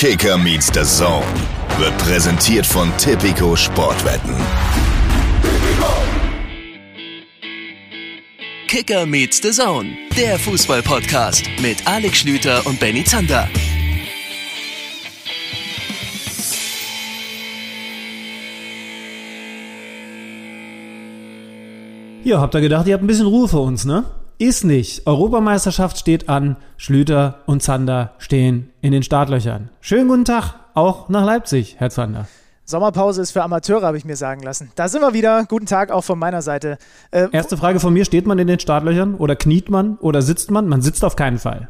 Kicker meets the Zone wird präsentiert von Tipico Sportwetten. Kicker meets the Zone, der Fußball-Podcast mit Alex Schlüter und Benny Zander. Ja, habt ihr gedacht, ihr habt ein bisschen Ruhe für uns, ne? Ist nicht. Europameisterschaft steht an. Schlüter und Zander stehen in den Startlöchern. Schönen guten Tag, auch nach Leipzig, Herr Zander. Sommerpause ist für Amateure, habe ich mir sagen lassen. Da sind wir wieder. Guten Tag auch von meiner Seite. Äh, Erste Frage von mir: Steht man in den Startlöchern oder kniet man oder sitzt man? Man sitzt auf keinen Fall.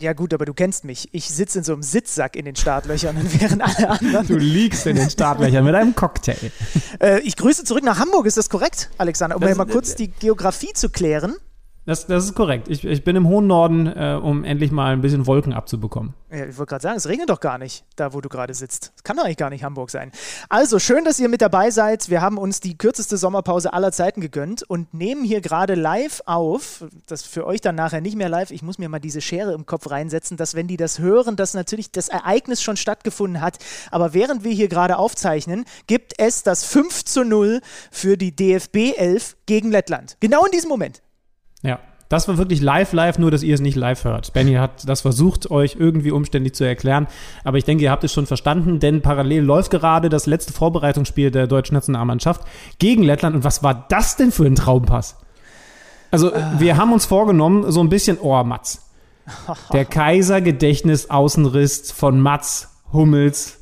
Ja gut, aber du kennst mich. Ich sitze in so einem Sitzsack in den Startlöchern und während alle anderen. Du liegst in den Startlöchern mit einem Cocktail. Äh, ich grüße zurück nach Hamburg, ist das korrekt, Alexander? Um das, mal kurz die Geografie zu klären. Das, das ist korrekt. Ich, ich bin im hohen Norden, äh, um endlich mal ein bisschen Wolken abzubekommen. Ja, ich wollte gerade sagen, es regnet doch gar nicht, da wo du gerade sitzt. Das kann doch eigentlich gar nicht Hamburg sein. Also, schön, dass ihr mit dabei seid. Wir haben uns die kürzeste Sommerpause aller Zeiten gegönnt und nehmen hier gerade live auf. Das für euch dann nachher nicht mehr live. Ich muss mir mal diese Schere im Kopf reinsetzen, dass, wenn die das hören, dass natürlich das Ereignis schon stattgefunden hat. Aber während wir hier gerade aufzeichnen, gibt es das 5 zu 0 für die DFB 11 gegen Lettland. Genau in diesem Moment. Ja. Das war wirklich live, live, nur dass ihr es nicht live hört. Benny hat das versucht, euch irgendwie umständlich zu erklären. Aber ich denke, ihr habt es schon verstanden, denn parallel läuft gerade das letzte Vorbereitungsspiel der deutschen Nationalmannschaft gegen Lettland. Und was war das denn für ein Traumpass? Also, wir haben uns vorgenommen, so ein bisschen, oh, Mats. Der Kaiser-Gedächtnis-Außenriss von Mats Hummels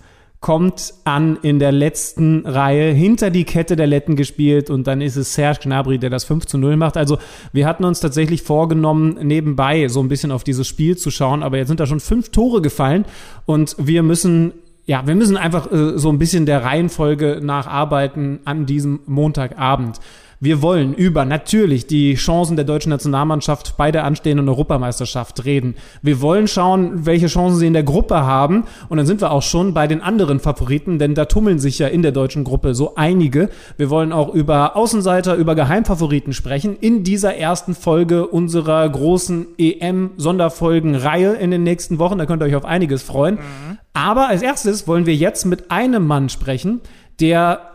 kommt an in der letzten Reihe, hinter die Kette der Letten gespielt und dann ist es Serge Gnabry, der das 5 zu 0 macht. Also wir hatten uns tatsächlich vorgenommen, nebenbei so ein bisschen auf dieses Spiel zu schauen, aber jetzt sind da schon fünf Tore gefallen und wir müssen ja, wir müssen einfach äh, so ein bisschen der Reihenfolge nacharbeiten an diesem Montagabend. Wir wollen über natürlich die Chancen der deutschen Nationalmannschaft bei der anstehenden Europameisterschaft reden. Wir wollen schauen, welche Chancen sie in der Gruppe haben. Und dann sind wir auch schon bei den anderen Favoriten, denn da tummeln sich ja in der deutschen Gruppe so einige. Wir wollen auch über Außenseiter, über Geheimfavoriten sprechen in dieser ersten Folge unserer großen EM-Sonderfolgen-Reihe in den nächsten Wochen. Da könnt ihr euch auf einiges freuen. Mhm. Aber als erstes wollen wir jetzt mit einem Mann sprechen, der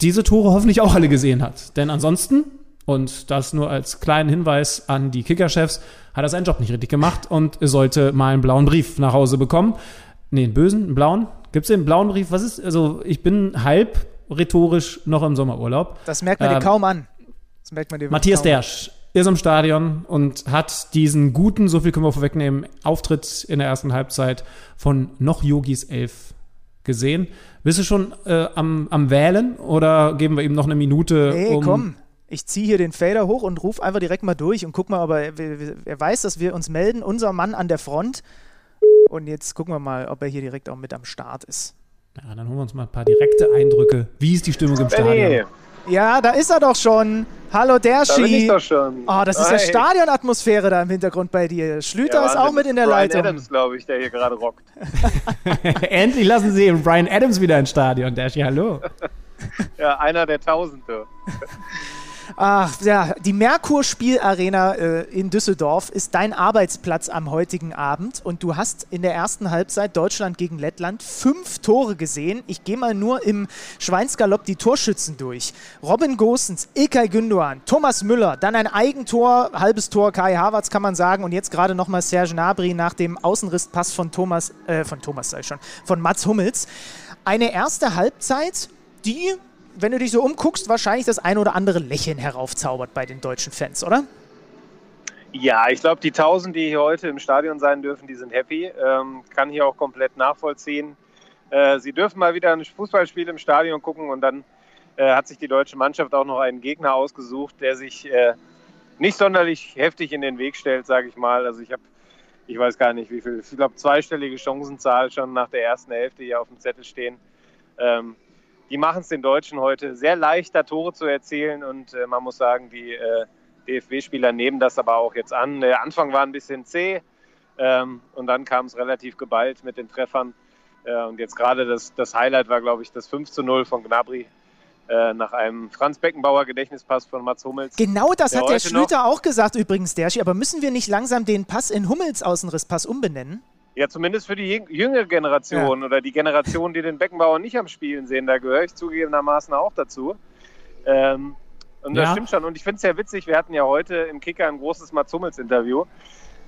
diese Tore hoffentlich auch alle gesehen hat. Denn ansonsten, und das nur als kleinen Hinweis an die Kickerchefs, hat er seinen Job nicht richtig gemacht und sollte mal einen blauen Brief nach Hause bekommen. Nee, einen bösen, einen blauen. Gibt es den blauen Brief? Was ist, also ich bin halb rhetorisch noch im Sommerurlaub. Das merkt man ähm, dir kaum an. Das merkt man dir Matthias Dersch ist im Stadion und hat diesen guten, so viel können wir vorwegnehmen, Auftritt in der ersten Halbzeit von noch Yogis 11 gesehen. Bist du schon äh, am, am Wählen oder geben wir ihm noch eine Minute? Nee, um komm. Ich ziehe hier den Fader hoch und rufe einfach direkt mal durch und guck mal, ob er, er weiß, dass wir uns melden. Unser Mann an der Front. Und jetzt gucken wir mal, ob er hier direkt auch mit am Start ist. Ja, dann holen wir uns mal ein paar direkte Eindrücke. Wie ist die Stimmung im Stadion? Ja, da ist er doch schon. Hallo Derschi. Da bin ich doch schon. Oh, das ist ja Stadionatmosphäre da im Hintergrund bei dir. Schlüter ja, ist auch mit in der Brian Leitung. Brian Adams, glaube ich, der hier gerade rockt. Endlich lassen Sie Brian Adams wieder ins Stadion. Derschi, hallo. ja, einer der Tausende. Ach ja, die Merkur-Spielarena äh, in Düsseldorf ist dein Arbeitsplatz am heutigen Abend und du hast in der ersten Halbzeit Deutschland gegen Lettland fünf Tore gesehen. Ich gehe mal nur im Schweinsgalopp die Torschützen durch. Robin Gosens, Ilkay Gündoğan, Thomas Müller, dann ein Eigentor, halbes Tor Kai Havertz kann man sagen und jetzt gerade nochmal Serge Gnabry nach dem Außenrisspass von Thomas, äh, von Thomas sei schon, von Mats Hummels. Eine erste Halbzeit, die wenn du dich so umguckst, wahrscheinlich das ein oder andere Lächeln heraufzaubert bei den deutschen Fans, oder? Ja, ich glaube, die 1000, die hier heute im Stadion sein dürfen, die sind happy. Ähm, kann hier auch komplett nachvollziehen. Äh, sie dürfen mal wieder ein Fußballspiel im Stadion gucken und dann äh, hat sich die deutsche Mannschaft auch noch einen Gegner ausgesucht, der sich äh, nicht sonderlich heftig in den Weg stellt, sage ich mal. Also ich habe, ich weiß gar nicht wie viel, ich glaube zweistellige Chancenzahl schon nach der ersten Hälfte hier auf dem Zettel stehen. Ähm, die machen es den Deutschen heute sehr leicht, da Tore zu erzielen. Und äh, man muss sagen, die äh, DFB-Spieler nehmen das aber auch jetzt an. Der Anfang war ein bisschen zäh ähm, und dann kam es relativ geballt mit den Treffern. Äh, und jetzt gerade das, das Highlight war, glaube ich, das 5 zu 0 von Gnabry äh, nach einem Franz Beckenbauer Gedächtnispass von Mats Hummels. Genau das der hat der Schlüter auch gesagt übrigens, Derschi. Aber müssen wir nicht langsam den Pass in Hummels Außenrisspass umbenennen? Ja, zumindest für die jüngere Generation ja. oder die Generation, die den Beckenbauer nicht am Spielen sehen. Da gehöre ich zugegebenermaßen auch dazu. Ähm, und das ja. stimmt schon. Und ich finde es ja witzig, wir hatten ja heute im Kicker ein großes Mats Hummels-Interview,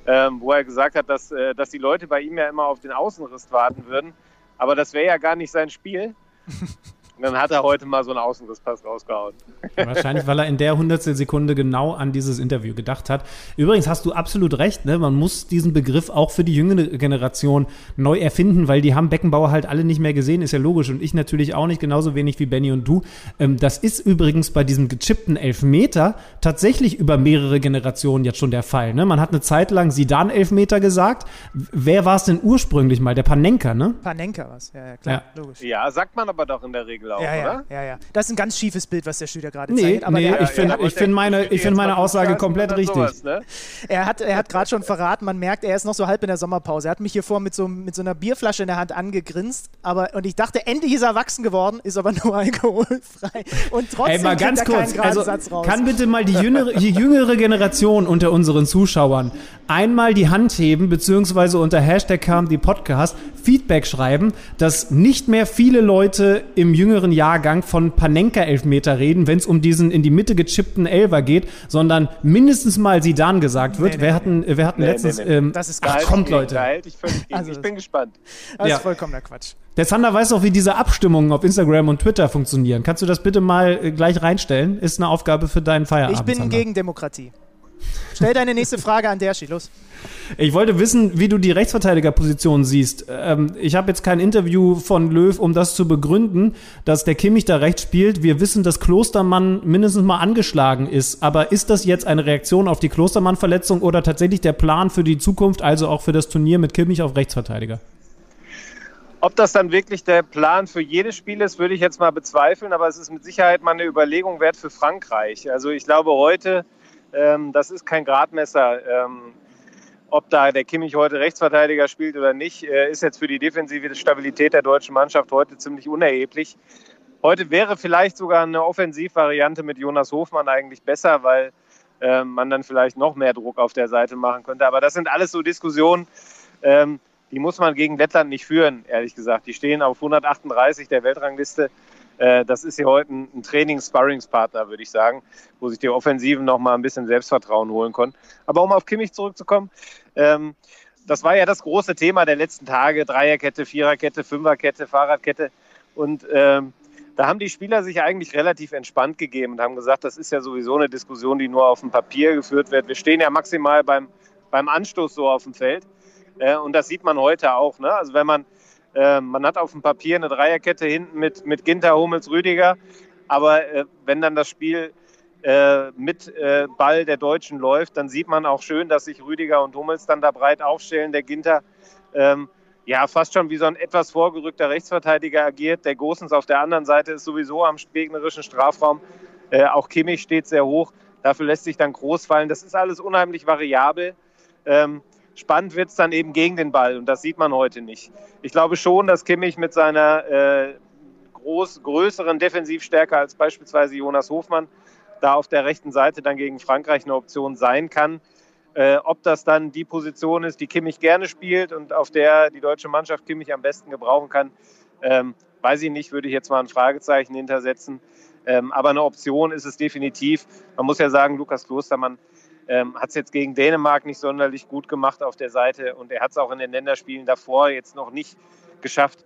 ähm, wo er gesagt hat, dass, äh, dass die Leute bei ihm ja immer auf den Außenriss warten würden. Aber das wäre ja gar nicht sein Spiel. Und dann hat er heute mal so einen Außenrisspass rausgehauen. Wahrscheinlich, weil er in der hundertstel Sekunde genau an dieses Interview gedacht hat. Übrigens hast du absolut recht, ne? man muss diesen Begriff auch für die jüngere Generation neu erfinden, weil die haben Beckenbauer halt alle nicht mehr gesehen, ist ja logisch. Und ich natürlich auch nicht, genauso wenig wie Benny und du. Ähm, das ist übrigens bei diesem gechippten Elfmeter tatsächlich über mehrere Generationen jetzt schon der Fall. Ne? Man hat eine Zeit lang Sidan Elfmeter gesagt. Wer war es denn ursprünglich mal? Der Panenka, ne? Panenka was, ja, ja klar, ja. logisch. Ja, sagt man aber doch in der Regel auch, ja, ja, oder? Ja, ja. Das ist ein ganz schiefes Bild, was der Schüler gerade nee, zeigt. Aber nee, ich finde ich find meine, ich find meine Aussage komplett richtig. Sowas, ne? Er hat, er hat gerade schon verraten, man merkt, er ist noch so halb in der Sommerpause. Er hat mich hier vor mit so, mit so einer Bierflasche in der Hand angegrinst. Aber, und ich dachte, endlich ist er erwachsen geworden, ist aber nur alkoholfrei. Und trotzdem Ey, mal ganz kurz, also, Satz raus. Kann bitte mal die jüngere, die jüngere Generation unter unseren Zuschauern einmal die Hand heben, beziehungsweise unter Hashtag kam die Podcast Feedback schreiben, dass nicht mehr viele Leute im jüngeren Jahrgang von Panenka-Elfmeter reden, wenn es um diesen in die Mitte gechippten Elver geht, sondern mindestens mal Sidan gesagt wird. Nee, nee, wer, hatten, wer hatten nee, letztens... Ähm, das ist ach, kommt, Leute. Ich, also, ich, bin gespannt. Das ja. ist vollkommener Quatsch. Der Zander weiß auch, wie diese Abstimmungen auf Instagram und Twitter funktionieren. Kannst du das bitte mal äh, gleich reinstellen? Ist eine Aufgabe für deinen Feierabend. Ich bin Zander. gegen Demokratie. Stell deine nächste Frage an Derschi, los. Ich wollte wissen, wie du die Rechtsverteidigerposition siehst. Ähm, ich habe jetzt kein Interview von Löw, um das zu begründen, dass der Kimmich da rechts spielt. Wir wissen, dass Klostermann mindestens mal angeschlagen ist. Aber ist das jetzt eine Reaktion auf die Klostermann-Verletzung oder tatsächlich der Plan für die Zukunft, also auch für das Turnier mit Kimmich auf Rechtsverteidiger? Ob das dann wirklich der Plan für jedes Spiel ist, würde ich jetzt mal bezweifeln. Aber es ist mit Sicherheit mal eine Überlegung wert für Frankreich. Also ich glaube heute ähm, das ist kein Gradmesser. Ähm, ob da der Kimmich heute Rechtsverteidiger spielt oder nicht, äh, ist jetzt für die defensive Stabilität der deutschen Mannschaft heute ziemlich unerheblich. Heute wäre vielleicht sogar eine Offensivvariante mit Jonas Hofmann eigentlich besser, weil äh, man dann vielleicht noch mehr Druck auf der Seite machen könnte. Aber das sind alles so Diskussionen, ähm, die muss man gegen Lettland nicht führen, ehrlich gesagt. Die stehen auf 138 der Weltrangliste. Äh, das ist hier heute ein, Training-Sparringspartner, würde ich sagen, wo sich die Offensiven noch mal ein bisschen Selbstvertrauen holen konnten. Aber um auf Kimmich zurückzukommen, ähm, das war ja das große Thema der letzten Tage: Dreierkette, Viererkette, Fünferkette, Fahrradkette. Und ähm, da haben die Spieler sich eigentlich relativ entspannt gegeben und haben gesagt, das ist ja sowieso eine Diskussion, die nur auf dem Papier geführt wird. Wir stehen ja maximal beim, beim Anstoß so auf dem Feld. Äh, und das sieht man heute auch. Ne? Also wenn man äh, man hat auf dem Papier eine Dreierkette hinten mit, mit Ginter, Hummels, Rüdiger. Aber äh, wenn dann das Spiel äh, mit äh, Ball der Deutschen läuft, dann sieht man auch schön, dass sich Rüdiger und Hummels dann da breit aufstellen. Der Ginter ähm, ja fast schon wie so ein etwas vorgerückter Rechtsverteidiger agiert. Der Gosens auf der anderen Seite ist sowieso am gegnerischen Strafraum. Äh, auch Kimmich steht sehr hoch. Dafür lässt sich dann groß fallen. Das ist alles unheimlich variabel. Ähm, Spannend wird es dann eben gegen den Ball und das sieht man heute nicht. Ich glaube schon, dass Kimmich mit seiner äh, groß, größeren Defensivstärke als beispielsweise Jonas Hofmann da auf der rechten Seite dann gegen Frankreich eine Option sein kann. Äh, ob das dann die Position ist, die Kimmich gerne spielt und auf der die deutsche Mannschaft Kimmich am besten gebrauchen kann, ähm, weiß ich nicht, würde ich jetzt mal ein Fragezeichen hintersetzen. Ähm, aber eine Option ist es definitiv. Man muss ja sagen, Lukas Klostermann ähm, hat es jetzt gegen Dänemark nicht sonderlich gut gemacht auf der Seite und er hat es auch in den Länderspielen davor jetzt noch nicht geschafft,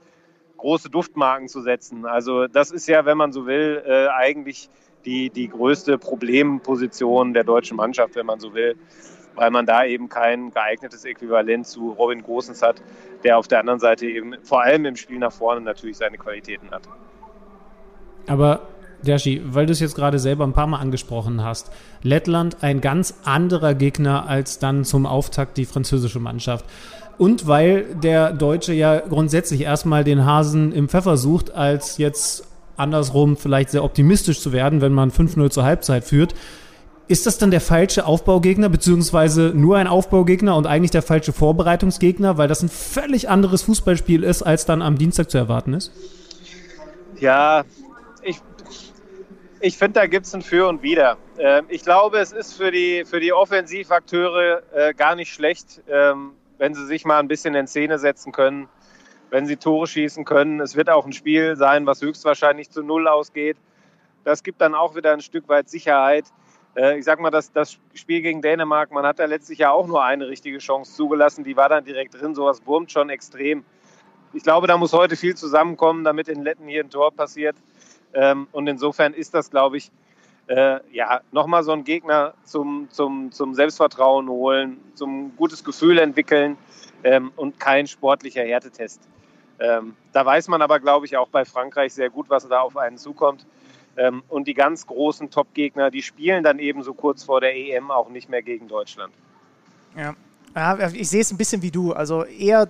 große Duftmarken zu setzen. Also das ist ja, wenn man so will, äh, eigentlich die, die größte Problemposition der deutschen Mannschaft, wenn man so will, weil man da eben kein geeignetes Äquivalent zu Robin Großens hat, der auf der anderen Seite eben vor allem im Spiel nach vorne natürlich seine Qualitäten hat. Aber Dershi, weil du es jetzt gerade selber ein paar Mal angesprochen hast, Lettland ein ganz anderer Gegner als dann zum Auftakt die französische Mannschaft. Und weil der Deutsche ja grundsätzlich erstmal den Hasen im Pfeffer sucht, als jetzt andersrum vielleicht sehr optimistisch zu werden, wenn man 5-0 zur Halbzeit führt. Ist das dann der falsche Aufbaugegner, beziehungsweise nur ein Aufbaugegner und eigentlich der falsche Vorbereitungsgegner, weil das ein völlig anderes Fußballspiel ist, als dann am Dienstag zu erwarten ist? Ja, ich finde, da gibt es ein Für und Wider. Ähm, ich glaube, es ist für die, für die Offensivakteure äh, gar nicht schlecht, ähm, wenn sie sich mal ein bisschen in Szene setzen können, wenn sie Tore schießen können. Es wird auch ein Spiel sein, was höchstwahrscheinlich zu Null ausgeht. Das gibt dann auch wieder ein Stück weit Sicherheit. Äh, ich sag mal, das, das Spiel gegen Dänemark, man hat da letztlich ja auch nur eine richtige Chance zugelassen. Die war dann direkt drin. Sowas wurmt schon extrem. Ich glaube, da muss heute viel zusammenkommen, damit in Letten hier ein Tor passiert. Ähm, und insofern ist das, glaube ich, äh, ja, nochmal so ein Gegner zum, zum, zum Selbstvertrauen holen, zum gutes Gefühl entwickeln ähm, und kein sportlicher Härtetest. Ähm, da weiß man aber, glaube ich, auch bei Frankreich sehr gut, was da auf einen zukommt. Ähm, und die ganz großen Top-Gegner, die spielen dann eben so kurz vor der EM auch nicht mehr gegen Deutschland. Ja, ja ich sehe es ein bisschen wie du. Also eher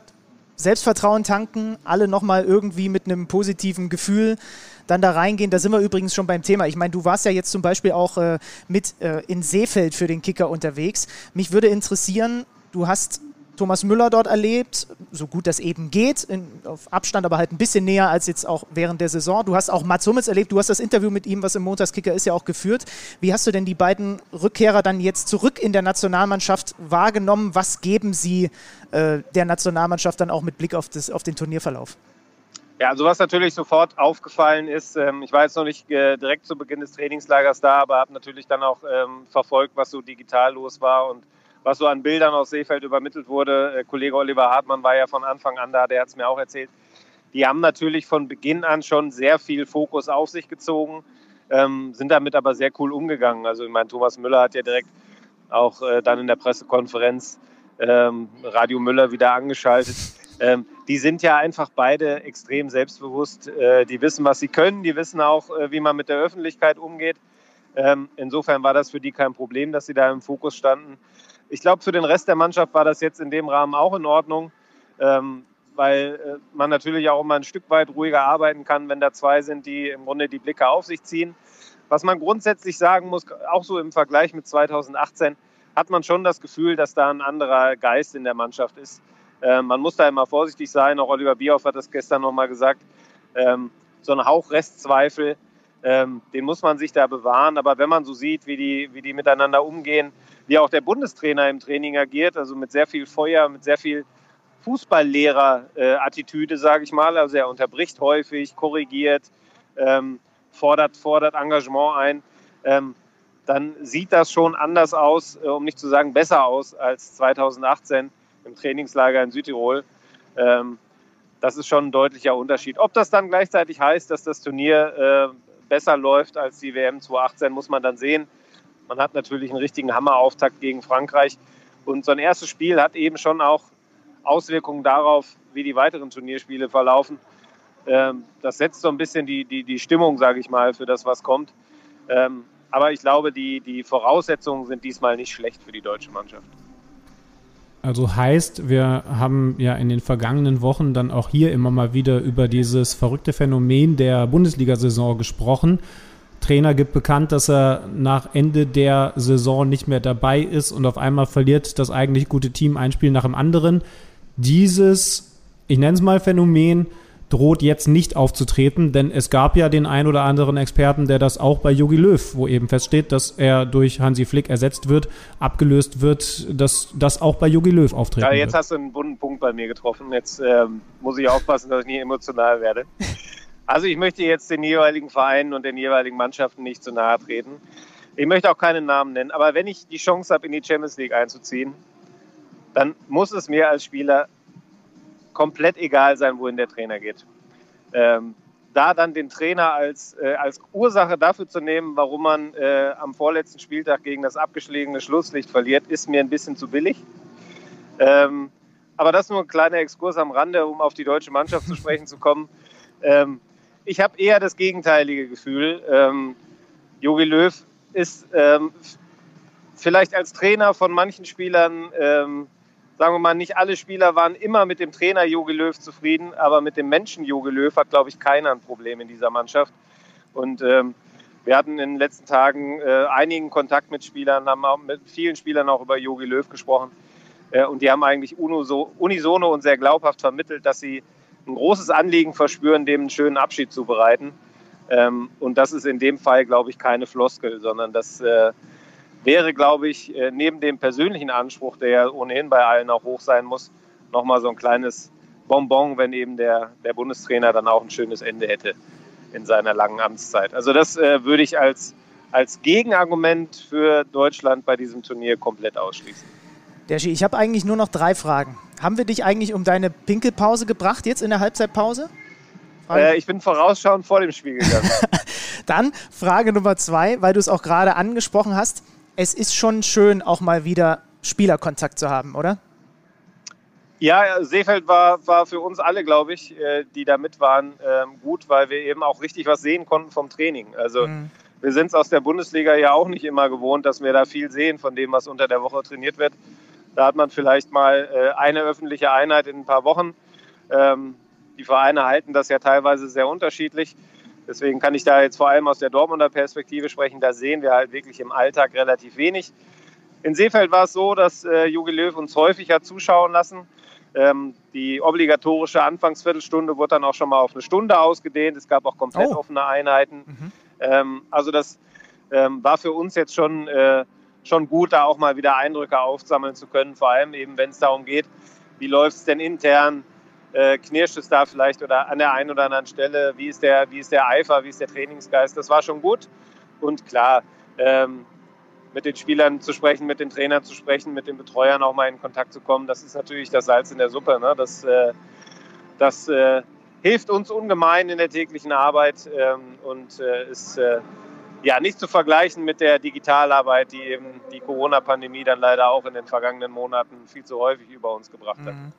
Selbstvertrauen tanken, alle nochmal irgendwie mit einem positiven Gefühl dann da reingehen. Da sind wir übrigens schon beim Thema. Ich meine, du warst ja jetzt zum Beispiel auch äh, mit äh, in Seefeld für den Kicker unterwegs. Mich würde interessieren, du hast Thomas Müller dort erlebt, so gut das eben geht, in, auf Abstand, aber halt ein bisschen näher als jetzt auch während der Saison. Du hast auch Mats Hummels erlebt, du hast das Interview mit ihm, was im Montagskicker ist, ja auch geführt. Wie hast du denn die beiden Rückkehrer dann jetzt zurück in der Nationalmannschaft wahrgenommen? Was geben sie äh, der Nationalmannschaft dann auch mit Blick auf, das, auf den Turnierverlauf? Ja, also was natürlich sofort aufgefallen ist, ähm, ich war jetzt noch nicht äh, direkt zu Beginn des Trainingslagers da, aber habe natürlich dann auch ähm, verfolgt, was so digital los war und was so an Bildern aus Seefeld übermittelt wurde. Äh, Kollege Oliver Hartmann war ja von Anfang an da, der hat es mir auch erzählt. Die haben natürlich von Beginn an schon sehr viel Fokus auf sich gezogen, ähm, sind damit aber sehr cool umgegangen. Also ich meine, Thomas Müller hat ja direkt auch äh, dann in der Pressekonferenz ähm, Radio Müller wieder angeschaltet. Ähm, die sind ja einfach beide extrem selbstbewusst. Äh, die wissen, was sie können. Die wissen auch, äh, wie man mit der Öffentlichkeit umgeht. Ähm, insofern war das für die kein Problem, dass sie da im Fokus standen. Ich glaube, für den Rest der Mannschaft war das jetzt in dem Rahmen auch in Ordnung, ähm, weil äh, man natürlich auch immer ein Stück weit ruhiger arbeiten kann, wenn da zwei sind, die im Grunde die Blicke auf sich ziehen. Was man grundsätzlich sagen muss, auch so im Vergleich mit 2018, hat man schon das Gefühl, dass da ein anderer Geist in der Mannschaft ist. Ähm, man muss da immer vorsichtig sein. Auch Oliver Bierhoff hat das gestern nochmal gesagt. Ähm, so ein Hauch Restzweifel, ähm, den muss man sich da bewahren. Aber wenn man so sieht, wie die, wie die miteinander umgehen, wie auch der Bundestrainer im Training agiert, also mit sehr viel Feuer, mit sehr viel Fußballlehrer-Attitüde, sage ich mal. Also er unterbricht häufig, korrigiert, ähm, fordert, fordert Engagement ein. Ähm, dann sieht das schon anders aus, äh, um nicht zu sagen besser aus als 2018 im Trainingslager in Südtirol. Ähm, das ist schon ein deutlicher Unterschied. Ob das dann gleichzeitig heißt, dass das Turnier äh, besser läuft als die WM 2018, muss man dann sehen. Man hat natürlich einen richtigen Hammerauftakt gegen Frankreich. Und so ein erstes Spiel hat eben schon auch Auswirkungen darauf, wie die weiteren Turnierspiele verlaufen. Ähm, das setzt so ein bisschen die, die, die Stimmung, sage ich mal, für das, was kommt. Ähm, aber ich glaube, die, die Voraussetzungen sind diesmal nicht schlecht für die deutsche Mannschaft. Also heißt, wir haben ja in den vergangenen Wochen dann auch hier immer mal wieder über dieses verrückte Phänomen der Bundesliga-Saison gesprochen. Trainer gibt bekannt, dass er nach Ende der Saison nicht mehr dabei ist und auf einmal verliert das eigentlich gute Team ein Spiel nach dem anderen. Dieses, ich nenne es mal Phänomen, droht jetzt nicht aufzutreten, denn es gab ja den ein oder anderen Experten, der das auch bei Jogi Löw, wo eben feststeht, dass er durch Hansi Flick ersetzt wird, abgelöst wird, dass das auch bei Jogi Löw auftreten Ja, jetzt wird. hast du einen bunten Punkt bei mir getroffen. Jetzt ähm, muss ich aufpassen, dass ich nie emotional werde. Also ich möchte jetzt den jeweiligen Vereinen und den jeweiligen Mannschaften nicht zu nahe treten. Ich möchte auch keinen Namen nennen, aber wenn ich die Chance habe, in die Champions League einzuziehen, dann muss es mir als Spieler komplett egal sein, wohin der Trainer geht. Ähm, da dann den Trainer als, äh, als Ursache dafür zu nehmen, warum man äh, am vorletzten Spieltag gegen das abgeschlagene Schlusslicht verliert, ist mir ein bisschen zu billig. Ähm, aber das nur ein kleiner Exkurs am Rande, um auf die deutsche Mannschaft zu sprechen zu kommen. Ähm, ich habe eher das gegenteilige Gefühl. Ähm, Jogi Löw ist ähm, vielleicht als Trainer von manchen Spielern ähm, sagen wir mal, nicht alle Spieler waren immer mit dem Trainer Jogi Löw zufrieden, aber mit dem Menschen Jogi Löw hat, glaube ich, keiner ein Problem in dieser Mannschaft. Und ähm, wir hatten in den letzten Tagen äh, einigen Kontakt mit Spielern, haben auch mit vielen Spielern auch über Jogi Löw gesprochen. Äh, und die haben eigentlich unisono und sehr glaubhaft vermittelt, dass sie ein großes Anliegen verspüren, dem einen schönen Abschied zu bereiten. Ähm, und das ist in dem Fall, glaube ich, keine Floskel, sondern das äh, wäre, glaube ich, äh, neben dem persönlichen Anspruch, der ja ohnehin bei allen auch hoch sein muss, nochmal so ein kleines Bonbon, wenn eben der, der Bundestrainer dann auch ein schönes Ende hätte in seiner langen Amtszeit. Also das äh, würde ich als, als Gegenargument für Deutschland bei diesem Turnier komplett ausschließen. Deschi, ich habe eigentlich nur noch drei Fragen. Haben wir dich eigentlich um deine Pinkelpause gebracht jetzt in der Halbzeitpause? Äh, ich bin vorausschauend vor dem Spiel gegangen. Dann Frage Nummer zwei, weil du es auch gerade angesprochen hast. Es ist schon schön, auch mal wieder Spielerkontakt zu haben, oder? Ja, Seefeld war, war für uns alle, glaube ich, äh, die da mit waren, ähm, gut, weil wir eben auch richtig was sehen konnten vom Training. Also mhm. wir sind es aus der Bundesliga ja auch nicht immer gewohnt, dass wir da viel sehen von dem, was unter der Woche trainiert wird. Da hat man vielleicht mal äh, eine öffentliche Einheit in ein paar Wochen. Ähm, die Vereine halten das ja teilweise sehr unterschiedlich. Deswegen kann ich da jetzt vor allem aus der Dortmunder Perspektive sprechen. Da sehen wir halt wirklich im Alltag relativ wenig. In Seefeld war es so, dass äh, Jogi Löw uns häufig hat zuschauen lassen. Ähm, die obligatorische Anfangsviertelstunde wurde dann auch schon mal auf eine Stunde ausgedehnt. Es gab auch komplett oh. offene Einheiten. Mhm. Ähm, also das ähm, war für uns jetzt schon, äh, schon gut, da auch mal wieder Eindrücke aufsammeln zu können. Vor allem eben, wenn es darum geht, wie läuft es denn intern, äh, knirscht es da vielleicht oder an der einen oder anderen Stelle, wie ist der, wie ist der Eifer, wie ist der Trainingsgeist. Das war schon gut. Und klar, ähm, mit den Spielern zu sprechen, mit den Trainern zu sprechen, mit den Betreuern auch mal in Kontakt zu kommen, das ist natürlich das Salz in der Suppe. Ne? Das, äh, das äh, hilft uns ungemein in der täglichen Arbeit ähm, und äh, ist äh, ja nicht zu vergleichen mit der Digitalarbeit, die eben die Corona-Pandemie dann leider auch in den vergangenen Monaten viel zu häufig über uns gebracht hat. Mhm.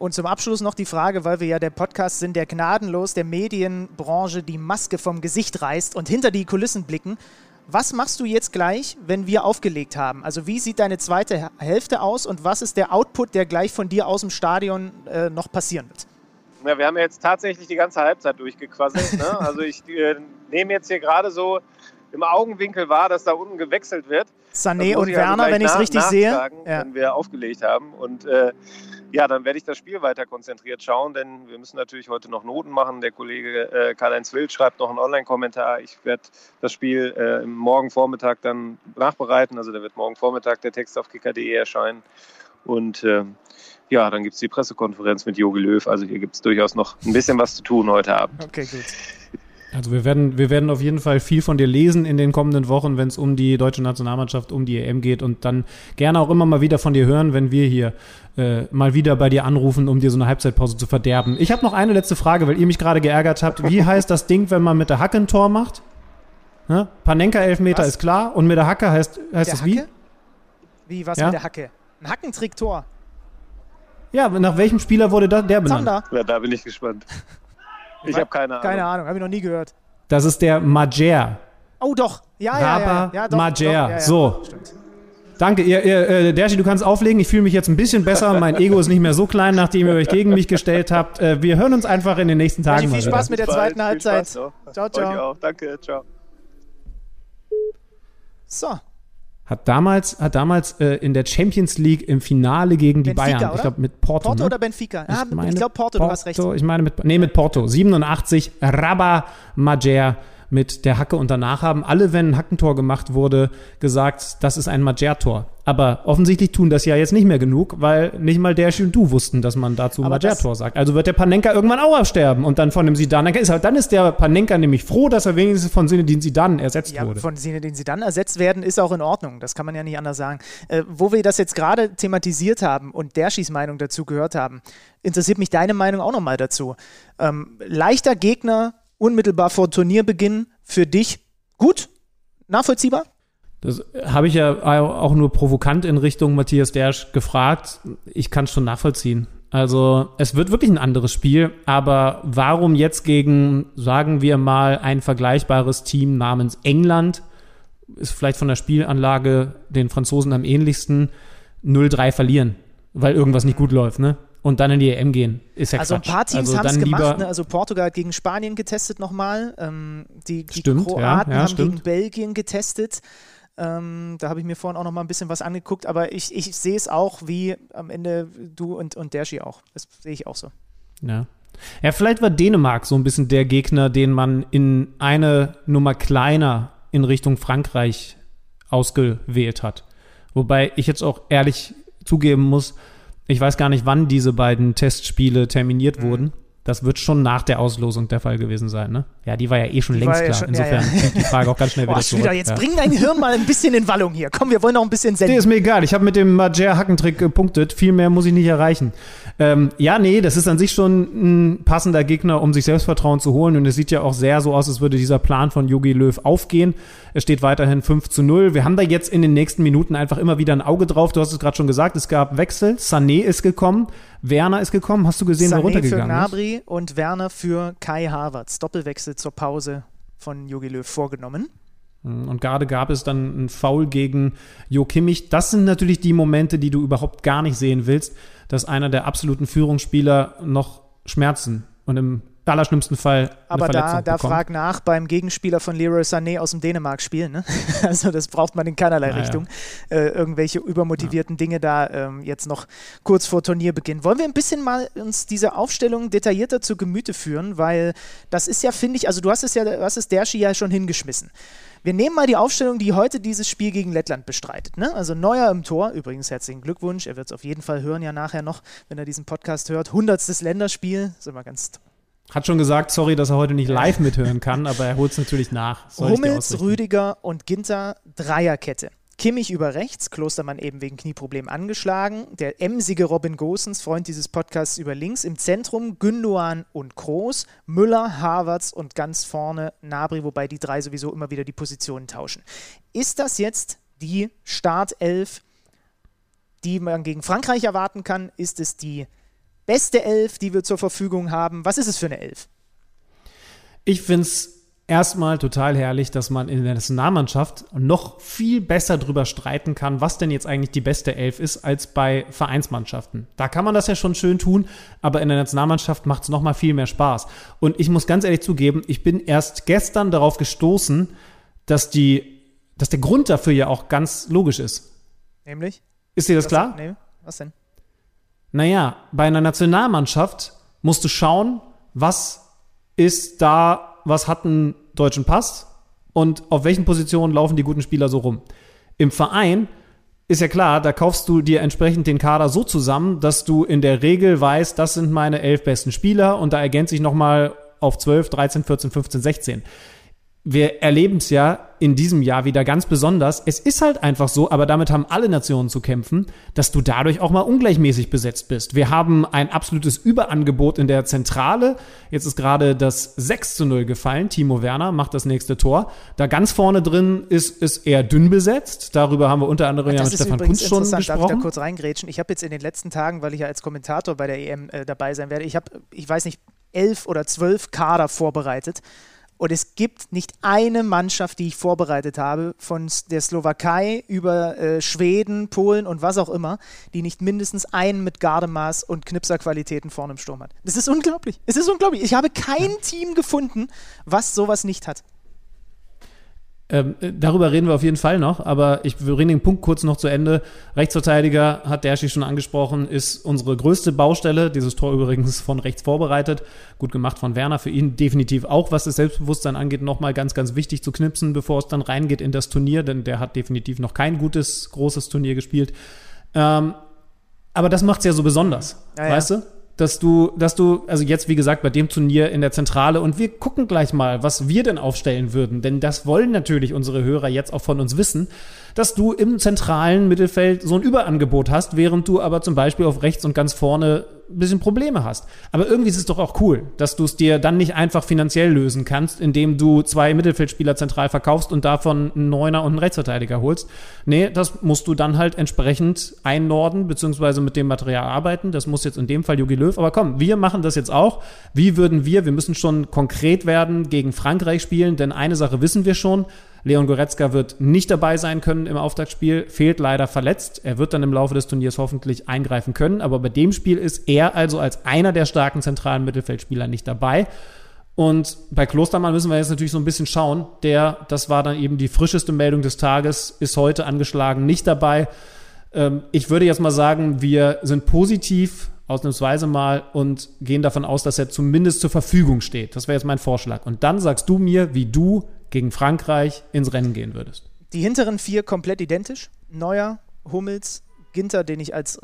Und zum Abschluss noch die Frage, weil wir ja der Podcast sind, der gnadenlos der Medienbranche die Maske vom Gesicht reißt und hinter die Kulissen blicken. Was machst du jetzt gleich, wenn wir aufgelegt haben? Also wie sieht deine zweite Hälfte aus und was ist der Output, der gleich von dir aus dem Stadion äh, noch passieren wird? Ja, wir haben jetzt tatsächlich die ganze Halbzeit durchgequasselt. Ne? Also ich äh, nehme jetzt hier gerade so im Augenwinkel wahr, dass da unten gewechselt wird. Sané und also Werner, also wenn ich es richtig sehe. Ja. Wenn wir aufgelegt haben. Und äh, ja, dann werde ich das Spiel weiter konzentriert schauen, denn wir müssen natürlich heute noch Noten machen. Der Kollege äh, Karl-Heinz Wild schreibt noch einen Online-Kommentar. Ich werde das Spiel äh, morgen Vormittag dann nachbereiten. Also da wird morgen Vormittag der Text auf kicker.de erscheinen. Und äh, ja, dann gibt es die Pressekonferenz mit Jogi Löw. Also hier gibt es durchaus noch ein bisschen was zu tun heute Abend. Okay, gut. Also wir werden, wir werden auf jeden Fall viel von dir lesen in den kommenden Wochen, wenn es um die deutsche Nationalmannschaft, um die EM geht und dann gerne auch immer mal wieder von dir hören, wenn wir hier äh, mal wieder bei dir anrufen, um dir so eine Halbzeitpause zu verderben. Ich habe noch eine letzte Frage, weil ihr mich gerade geärgert habt. Wie heißt das Ding, wenn man mit der Hacke ein Tor macht? Ne? Panenka-Elfmeter ist klar und mit der Hacke heißt, heißt das wie? Wie, was ja? mit der Hacke? Ein Hackentrick-Tor. Ja, nach welchem Spieler wurde da, der benannt? Zander. Ja, da bin ich gespannt. Ich habe keine Ahnung. Keine Ahnung, habe ich noch nie gehört. Das ist der Majer. Oh, doch. Ja, ja, ja. ja, ja doch, Majer. Doch, ja, ja. So. Stimmt. Danke, ihr, ihr, äh, Dershi, du kannst auflegen. Ich fühle mich jetzt ein bisschen besser. Mein Ego ist nicht mehr so klein, nachdem ihr euch gegen mich gestellt habt. Äh, wir hören uns einfach in den nächsten Tagen Dershi, viel Spaß mit der zweiten Halbzeit. Ciao, ciao. Danke, ciao. So, hat damals, hat damals äh, in der Champions League im Finale gegen die Benfica, Bayern, oder? ich glaube mit Porto. Porto ne? oder Benfica? Ich, ah, ich glaube Porto, Porto, du hast recht. Ich meine mit, nee, mit Porto. 87, Rabba Majer mit der Hacke und danach haben alle, wenn ein Hackentor gemacht wurde, gesagt, das ist ein Majer-Tor. Aber offensichtlich tun das ja jetzt nicht mehr genug, weil nicht mal der und du wussten, dass man dazu Majer-Tor sagt. Also wird der Panenka irgendwann auch absterben und dann von dem Sidan. Dann ist der Panenka nämlich froh, dass er wenigstens von Sinedin Sidan ersetzt ja, wurde. Von Sinedin Sidan ersetzt werden ist auch in Ordnung. Das kann man ja nicht anders sagen. Äh, wo wir das jetzt gerade thematisiert haben und Derschis Meinung dazu gehört haben, interessiert mich deine Meinung auch nochmal dazu. Ähm, leichter Gegner unmittelbar vor Turnierbeginn für dich gut? Nachvollziehbar? Das habe ich ja auch nur provokant in Richtung Matthias Dersch gefragt. Ich kann es schon nachvollziehen. Also es wird wirklich ein anderes Spiel, aber warum jetzt gegen, sagen wir mal, ein vergleichbares Team namens England, ist vielleicht von der Spielanlage den Franzosen am ähnlichsten, 0-3 verlieren, weil irgendwas nicht gut läuft, ne? Und dann in die EM gehen. Ist ja also Quatsch. ein paar Teams also haben es gemacht. Ne? Also Portugal hat gegen Spanien getestet nochmal. Ähm, die, die stimmt, Kroaten ja, ja, haben stimmt. gegen Belgien getestet. Ähm, da habe ich mir vorhin auch noch mal ein bisschen was angeguckt. Aber ich, ich sehe es auch wie am Ende du und, und Dershi auch. Das sehe ich auch so. Ja. Ja, vielleicht war Dänemark so ein bisschen der Gegner, den man in eine Nummer kleiner in Richtung Frankreich ausgewählt hat. Wobei ich jetzt auch ehrlich zugeben muss, Ich weiß gar nicht, wann diese beiden Testspiele terminiert Mhm. wurden. Das wird schon nach der Auslosung der Fall gewesen sein, ne? Ja, die war ja eh schon Die längst ja klar. schon- ja, Insofern ja. kommt die Frage auch ganz schnell wieder Schlüter, zurück. jetzt ja. bring dein Hirn mal ein bisschen in Wallung hier. Komm, wir wollen noch ein bisschen Nee, senden. ist mir egal. Ich habe mit dem Majer Hackentrick gepunktet. Viel mehr muss ich nicht erreichen. Ähm, ja, nee, das ist an sich schon ein passender Gegner, um sich Selbstvertrauen zu holen. Und es sieht ja auch sehr so aus, als würde dieser Plan von Jogi Löw aufgehen. Es steht weiterhin 5 zu 0. Wir haben da jetzt in den nächsten Minuten einfach immer wieder ein Auge drauf. Du hast es gerade schon gesagt, es gab Wechsel. Sané ist gekommen. Werner ist gekommen. Hast du gesehen, wer Sané für runtergegangen ist? Gnabry und Werner für Kai Havertz. Doppelwechsel zur Pause von Jogi Löw vorgenommen. Und gerade gab es dann ein Foul gegen Jo Kimmich. Das sind natürlich die Momente, die du überhaupt gar nicht sehen willst, dass einer der absoluten Führungsspieler noch Schmerzen und im allerschlimmsten Fall Aber da, da bekommt. frag nach beim Gegenspieler von Leroy Sané aus dem Dänemark-Spiel. Ne? Also das braucht man in keinerlei Naja. Richtung. Äh, irgendwelche übermotivierten Dinge da ähm, jetzt noch kurz vor Turnierbeginn. Wollen wir ein bisschen mal uns diese Aufstellung detaillierter zu Gemüte führen, weil das ist ja, finde ich, also du hast es ja, du hast es Derschi ja schon hingeschmissen. Wir nehmen mal die Aufstellung, die heute dieses Spiel gegen Lettland bestreitet. Ne? Also Neuer im Tor, übrigens herzlichen Glückwunsch, er wird es auf jeden Fall hören ja nachher noch, wenn er diesen Podcast hört. Hundertstes Länderspiel, ist immer ganz Hat schon gesagt, sorry, dass er heute nicht live mithören kann, aber er holt es natürlich nach. Soll Hummels. Rüdiger und Ginter Dreierkette. Kimmich über rechts, Klostermann eben wegen Knieproblemen angeschlagen. Der emsige Robin Gosens, Freund dieses Podcasts, über links. Im Zentrum Gündogan und Kroos, Müller, Havertz und ganz vorne Nabri, wobei die drei sowieso immer wieder die Positionen tauschen. Ist das jetzt die Startelf, die man gegen Frankreich erwarten kann? Ist es die beste Elf, die wir zur Verfügung haben? Was ist es für eine Elf? Ich finde es erstmal total herrlich, dass man in der Nationalmannschaft noch viel besser drüber streiten kann, was denn jetzt eigentlich die beste Elf ist, als bei Vereinsmannschaften. Da kann man das ja schon schön tun, aber in der Nationalmannschaft macht es nochmal viel mehr Spaß. Und ich muss ganz ehrlich zugeben, ich bin erst gestern darauf gestoßen, dass die, dass der Grund dafür ja auch ganz logisch ist. Nämlich? Ist dir das Was- klar? Nee, was denn? Naja, bei einer Nationalmannschaft musst du schauen, was ist da, was hat einen deutschen Pass und auf welchen Positionen laufen die guten Spieler so rum. Im Verein ist ja klar, da kaufst du dir entsprechend den Kader so zusammen, dass du in der Regel weißt, das sind meine elf besten Spieler und da ergänze ich nochmal auf 12, 13, 14, 15, 16 wir erleben es ja in diesem Jahr wieder ganz besonders. Es ist halt einfach so, aber damit haben alle Nationen zu kämpfen, dass du dadurch auch mal ungleichmäßig besetzt bist. Wir haben ein absolutes Überangebot in der Zentrale. Jetzt ist gerade das 6 zu 0 gefallen. Timo Werner macht das nächste Tor. Da ganz vorne drin ist es eher dünn besetzt. Darüber haben wir unter anderem ja mit Stefan Kunz schon interessant, darf ich da gesprochen. kurz reingrätschen? Ich habe jetzt in den letzten Tagen, weil ich ja als Kommentator bei der EM äh, dabei sein werde, ich habe, ich weiß nicht, elf oder zwölf Kader vorbereitet. Und es gibt nicht eine Mannschaft, die ich vorbereitet habe, von der Slowakei über äh, Schweden, Polen und was auch immer, die nicht mindestens einen mit Gardemaß und Knipserqualitäten vorne im Sturm hat. Das ist unglaublich. Es ist unglaublich. Ich habe kein Team gefunden, was sowas nicht hat. Ähm, äh, darüber reden wir auf jeden Fall noch, aber ich bringe den Punkt kurz noch zu Ende. Rechtsverteidiger, hat Derschi schon angesprochen, ist unsere größte Baustelle. Dieses Tor übrigens von rechts vorbereitet. Gut gemacht von Werner. Für ihn definitiv auch, was das Selbstbewusstsein angeht, nochmal ganz, ganz wichtig zu knipsen, bevor es dann reingeht in das Turnier, denn der hat definitiv noch kein gutes, großes Turnier gespielt. Ähm, aber das macht's ja so besonders, Ja, ja. weißt du? Dass du, dass du, also jetzt wie gesagt bei dem Turnier in der Zentrale und wir gucken gleich mal, was wir denn aufstellen würden, denn das wollen natürlich unsere Hörer jetzt auch von uns wissen, dass du im zentralen Mittelfeld so ein Überangebot hast, während du aber zum Beispiel auf rechts und ganz vorne ein bisschen Probleme hast. Aber irgendwie ist es doch auch cool, dass du es dir dann nicht einfach finanziell lösen kannst, indem du zwei Mittelfeldspieler zentral verkaufst und davon einen Neuner und einen Rechtsverteidiger holst. Nee, das musst du dann halt entsprechend einnorden, beziehungsweise mit dem Material arbeiten. Das muss jetzt in dem Fall Jogi Löw. Aber komm, wir machen das jetzt auch. Wie würden wir, wir müssen schon konkret werden, gegen Frankreich spielen, denn eine Sache wissen wir schon. Leon Goretzka wird nicht dabei sein können im Auftaktspiel, fehlt leider verletzt. Er wird dann im Laufe des Turniers hoffentlich eingreifen können, aber bei dem Spiel ist er also als einer der starken zentralen Mittelfeldspieler nicht dabei. Und bei Klostermann müssen wir jetzt natürlich so ein bisschen schauen. Der, das war dann eben die frischeste Meldung des Tages, ist heute angeschlagen, nicht dabei. Ähm, ich würde jetzt mal sagen, wir sind positiv, ausnahmsweise mal, und gehen davon aus, dass er zumindest zur Verfügung steht. Das wäre jetzt mein Vorschlag. Und dann sagst du mir, wie du gegen Frankreich ins Rennen gehen würdest. Die hinteren vier komplett identisch. Neuer, Hummels, Ginter, den ich als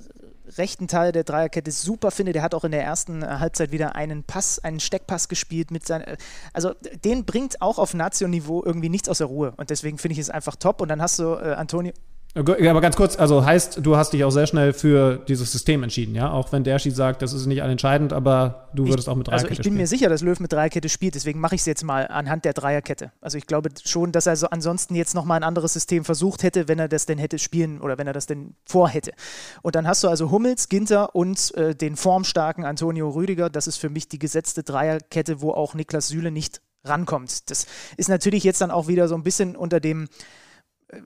rechten Teil der Dreierkette super finde. Der hat auch in der ersten äh, Halbzeit wieder einen Pass, einen Steckpass gespielt mit seinen. Äh, also den bringt auch auf Nation-Niveau irgendwie nichts aus der Ruhe. Und deswegen finde ich es einfach top. Und dann hast du äh, Antonio. Aber ganz kurz, also heißt, du hast dich auch sehr schnell für dieses System entschieden, ja? Auch wenn der Schied sagt, das ist nicht allentscheidend, aber du würdest ich, auch mit Dreierkette spielen. Also ich bin spielen. mir sicher, dass Löw mit Dreierkette spielt, deswegen mache ich es jetzt mal anhand der Dreierkette. Also ich glaube schon, dass er so ansonsten jetzt nochmal ein anderes System versucht hätte, wenn er das denn hätte spielen oder wenn er das denn vorhätte. Und dann hast du also Hummels, Ginter und äh, den formstarken Antonio Rüdiger. Das ist für mich die gesetzte Dreierkette, wo auch Niklas Süle nicht rankommt. Das ist natürlich jetzt dann auch wieder so ein bisschen unter dem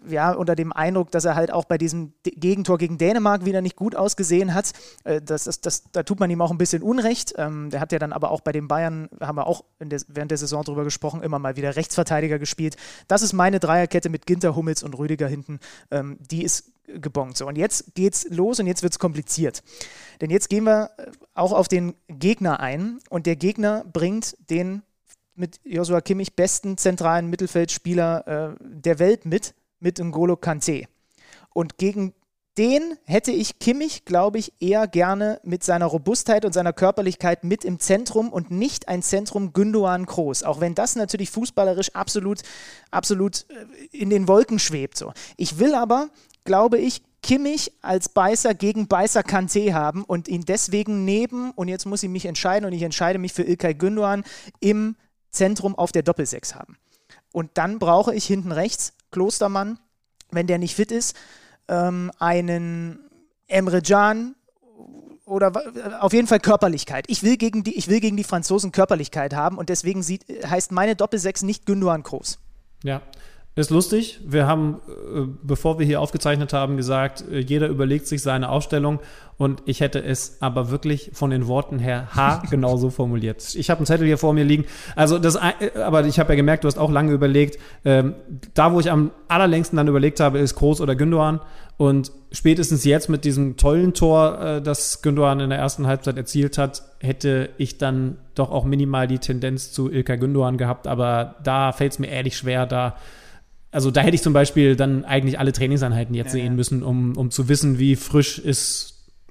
ja, unter dem Eindruck, dass er halt auch bei diesem Gegentor gegen Dänemark wieder nicht gut ausgesehen hat. Äh, das, das, das, da tut man ihm auch ein bisschen Unrecht. Ähm, der hat ja dann aber auch bei den Bayern, haben wir auch der, während der Saison drüber gesprochen, immer mal wieder Rechtsverteidiger gespielt. Das ist meine Dreierkette mit Ginter, Hummels und Rüdiger hinten. Ähm, die ist gebongt. So, und jetzt geht's los und jetzt wird es kompliziert. Denn jetzt gehen wir äh, auch auf den Gegner ein und der Gegner bringt den mit Joshua Kimmich besten zentralen Mittelfeldspieler äh, der Welt mit mit N'Golo Kante. Und gegen den hätte ich Kimmich, glaube ich, eher gerne mit seiner Robustheit und seiner Körperlichkeit mit im Zentrum und nicht ein Zentrum Gündogan Kroos. Auch wenn das natürlich fußballerisch absolut, absolut äh, in den Wolken schwebt. So. Ich will aber, glaube ich, Kimmich als Beißer gegen Beißer Kante haben und ihn deswegen neben, und jetzt muss ich mich entscheiden und ich entscheide mich für Ilkay Gündogan im Zentrum auf der Doppelsechs haben. Und dann brauche ich hinten rechts Klostermann, wenn der nicht fit ist, ähm, einen Emre Can oder auf jeden Fall Körperlichkeit. Ich will gegen die, ich will gegen die Franzosen Körperlichkeit haben und deswegen sieht, heißt meine Doppelsechs nicht Gündogan Groß. Ja, ist lustig. Wir haben, äh, bevor wir hier aufgezeichnet haben, gesagt, äh, jeder überlegt sich seine Aufstellung und ich hätte es aber wirklich von den Worten her H genauso formuliert. Ich habe einen Zettel hier vor mir liegen. Also das, äh, aber ich habe ja gemerkt, du hast auch lange überlegt. Ähm, da, wo ich am allerlängsten dann überlegt habe, ist Groß oder Gündogan. Und spätestens jetzt mit diesem tollen Tor, das Gündogan in der ersten Halbzeit erzielt hat, hätte ich dann doch auch minimal die Tendenz zu Ilka Gündogan gehabt. Aber da fällt es mir ehrlich schwer, da also da hätte ich zum Beispiel dann eigentlich alle Trainingseinheiten jetzt ja, sehen müssen, um, um zu wissen, wie frisch ist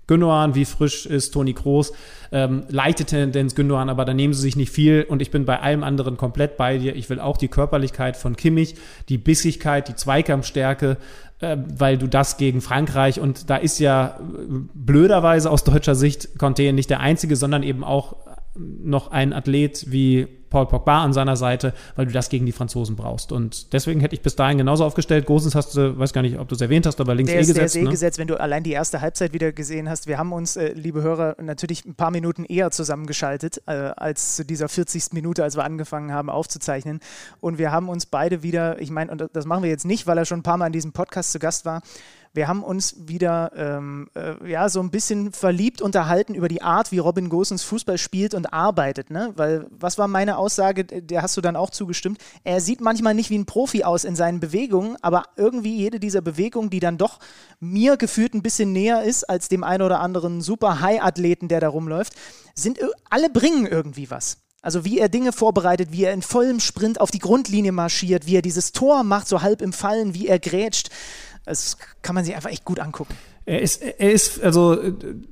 Gündogan, wie frisch ist Toni Kroos. Ähm, leichte Tendenz Gündogan, aber da nehmen sie sich nicht viel und ich bin bei allem anderen komplett bei dir. Ich will auch die Körperlichkeit von Kimmich, die Bissigkeit, die Zweikampfstärke, äh, weil du das gegen Frankreich und da ist ja äh, blöderweise aus deutscher Sicht Conte nicht der einzige, sondern eben auch noch ein Athlet wie Paul Pogba an seiner Seite, weil du das gegen die Franzosen brauchst. Und deswegen hätte ich bis dahin genauso aufgestellt. Gosens hast du, weiß gar nicht, ob du es erwähnt hast, aber links der eh ist, gesetzt. Der ist eh ne? gesetzt, wenn du allein die erste Halbzeit wieder gesehen hast. Wir haben uns, äh, liebe Hörer, natürlich ein paar Minuten eher zusammengeschaltet äh, als zu dieser 40. Minute, als wir angefangen haben aufzuzeichnen. Und wir haben uns beide wieder, ich meine, und das machen wir jetzt nicht, weil er schon ein paar Mal in diesem Podcast zu Gast war, wir haben uns wieder ähm, äh, ja, so ein bisschen verliebt unterhalten über die Art, wie Robin Gosens Fußball spielt und arbeitet. Ne? Weil, was war meine Aussage, der hast du dann auch zugestimmt? Er sieht manchmal nicht wie ein Profi aus in seinen Bewegungen, aber irgendwie jede dieser Bewegungen, die dann doch mir gefühlt ein bisschen näher ist als dem einen oder anderen super High-Athleten, der da rumläuft, sind alle bringen irgendwie was. Also wie er Dinge vorbereitet, wie er in vollem Sprint auf die Grundlinie marschiert, wie er dieses Tor macht, so halb im Fallen, wie er grätscht. Das kann man sich einfach echt gut angucken. Er ist, er ist, also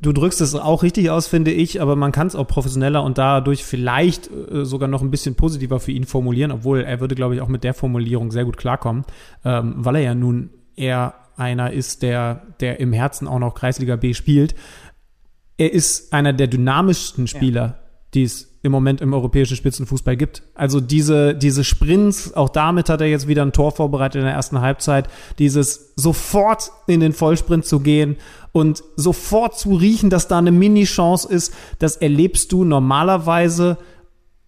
du drückst es auch richtig aus, finde ich, aber man kann es auch professioneller und dadurch vielleicht äh, sogar noch ein bisschen positiver für ihn formulieren, obwohl er würde, glaube ich, auch mit der Formulierung sehr gut klarkommen, ähm, weil er ja nun eher einer ist, der, der im Herzen auch noch Kreisliga B spielt. Er ist einer der dynamischsten Spieler, ja. die es im Moment im europäischen Spitzenfußball gibt. Also diese, diese Sprints, auch damit hat er jetzt wieder ein Tor vorbereitet in der ersten Halbzeit. Dieses sofort in den Vollsprint zu gehen und sofort zu riechen, dass da eine Mini-Chance ist, das erlebst du normalerweise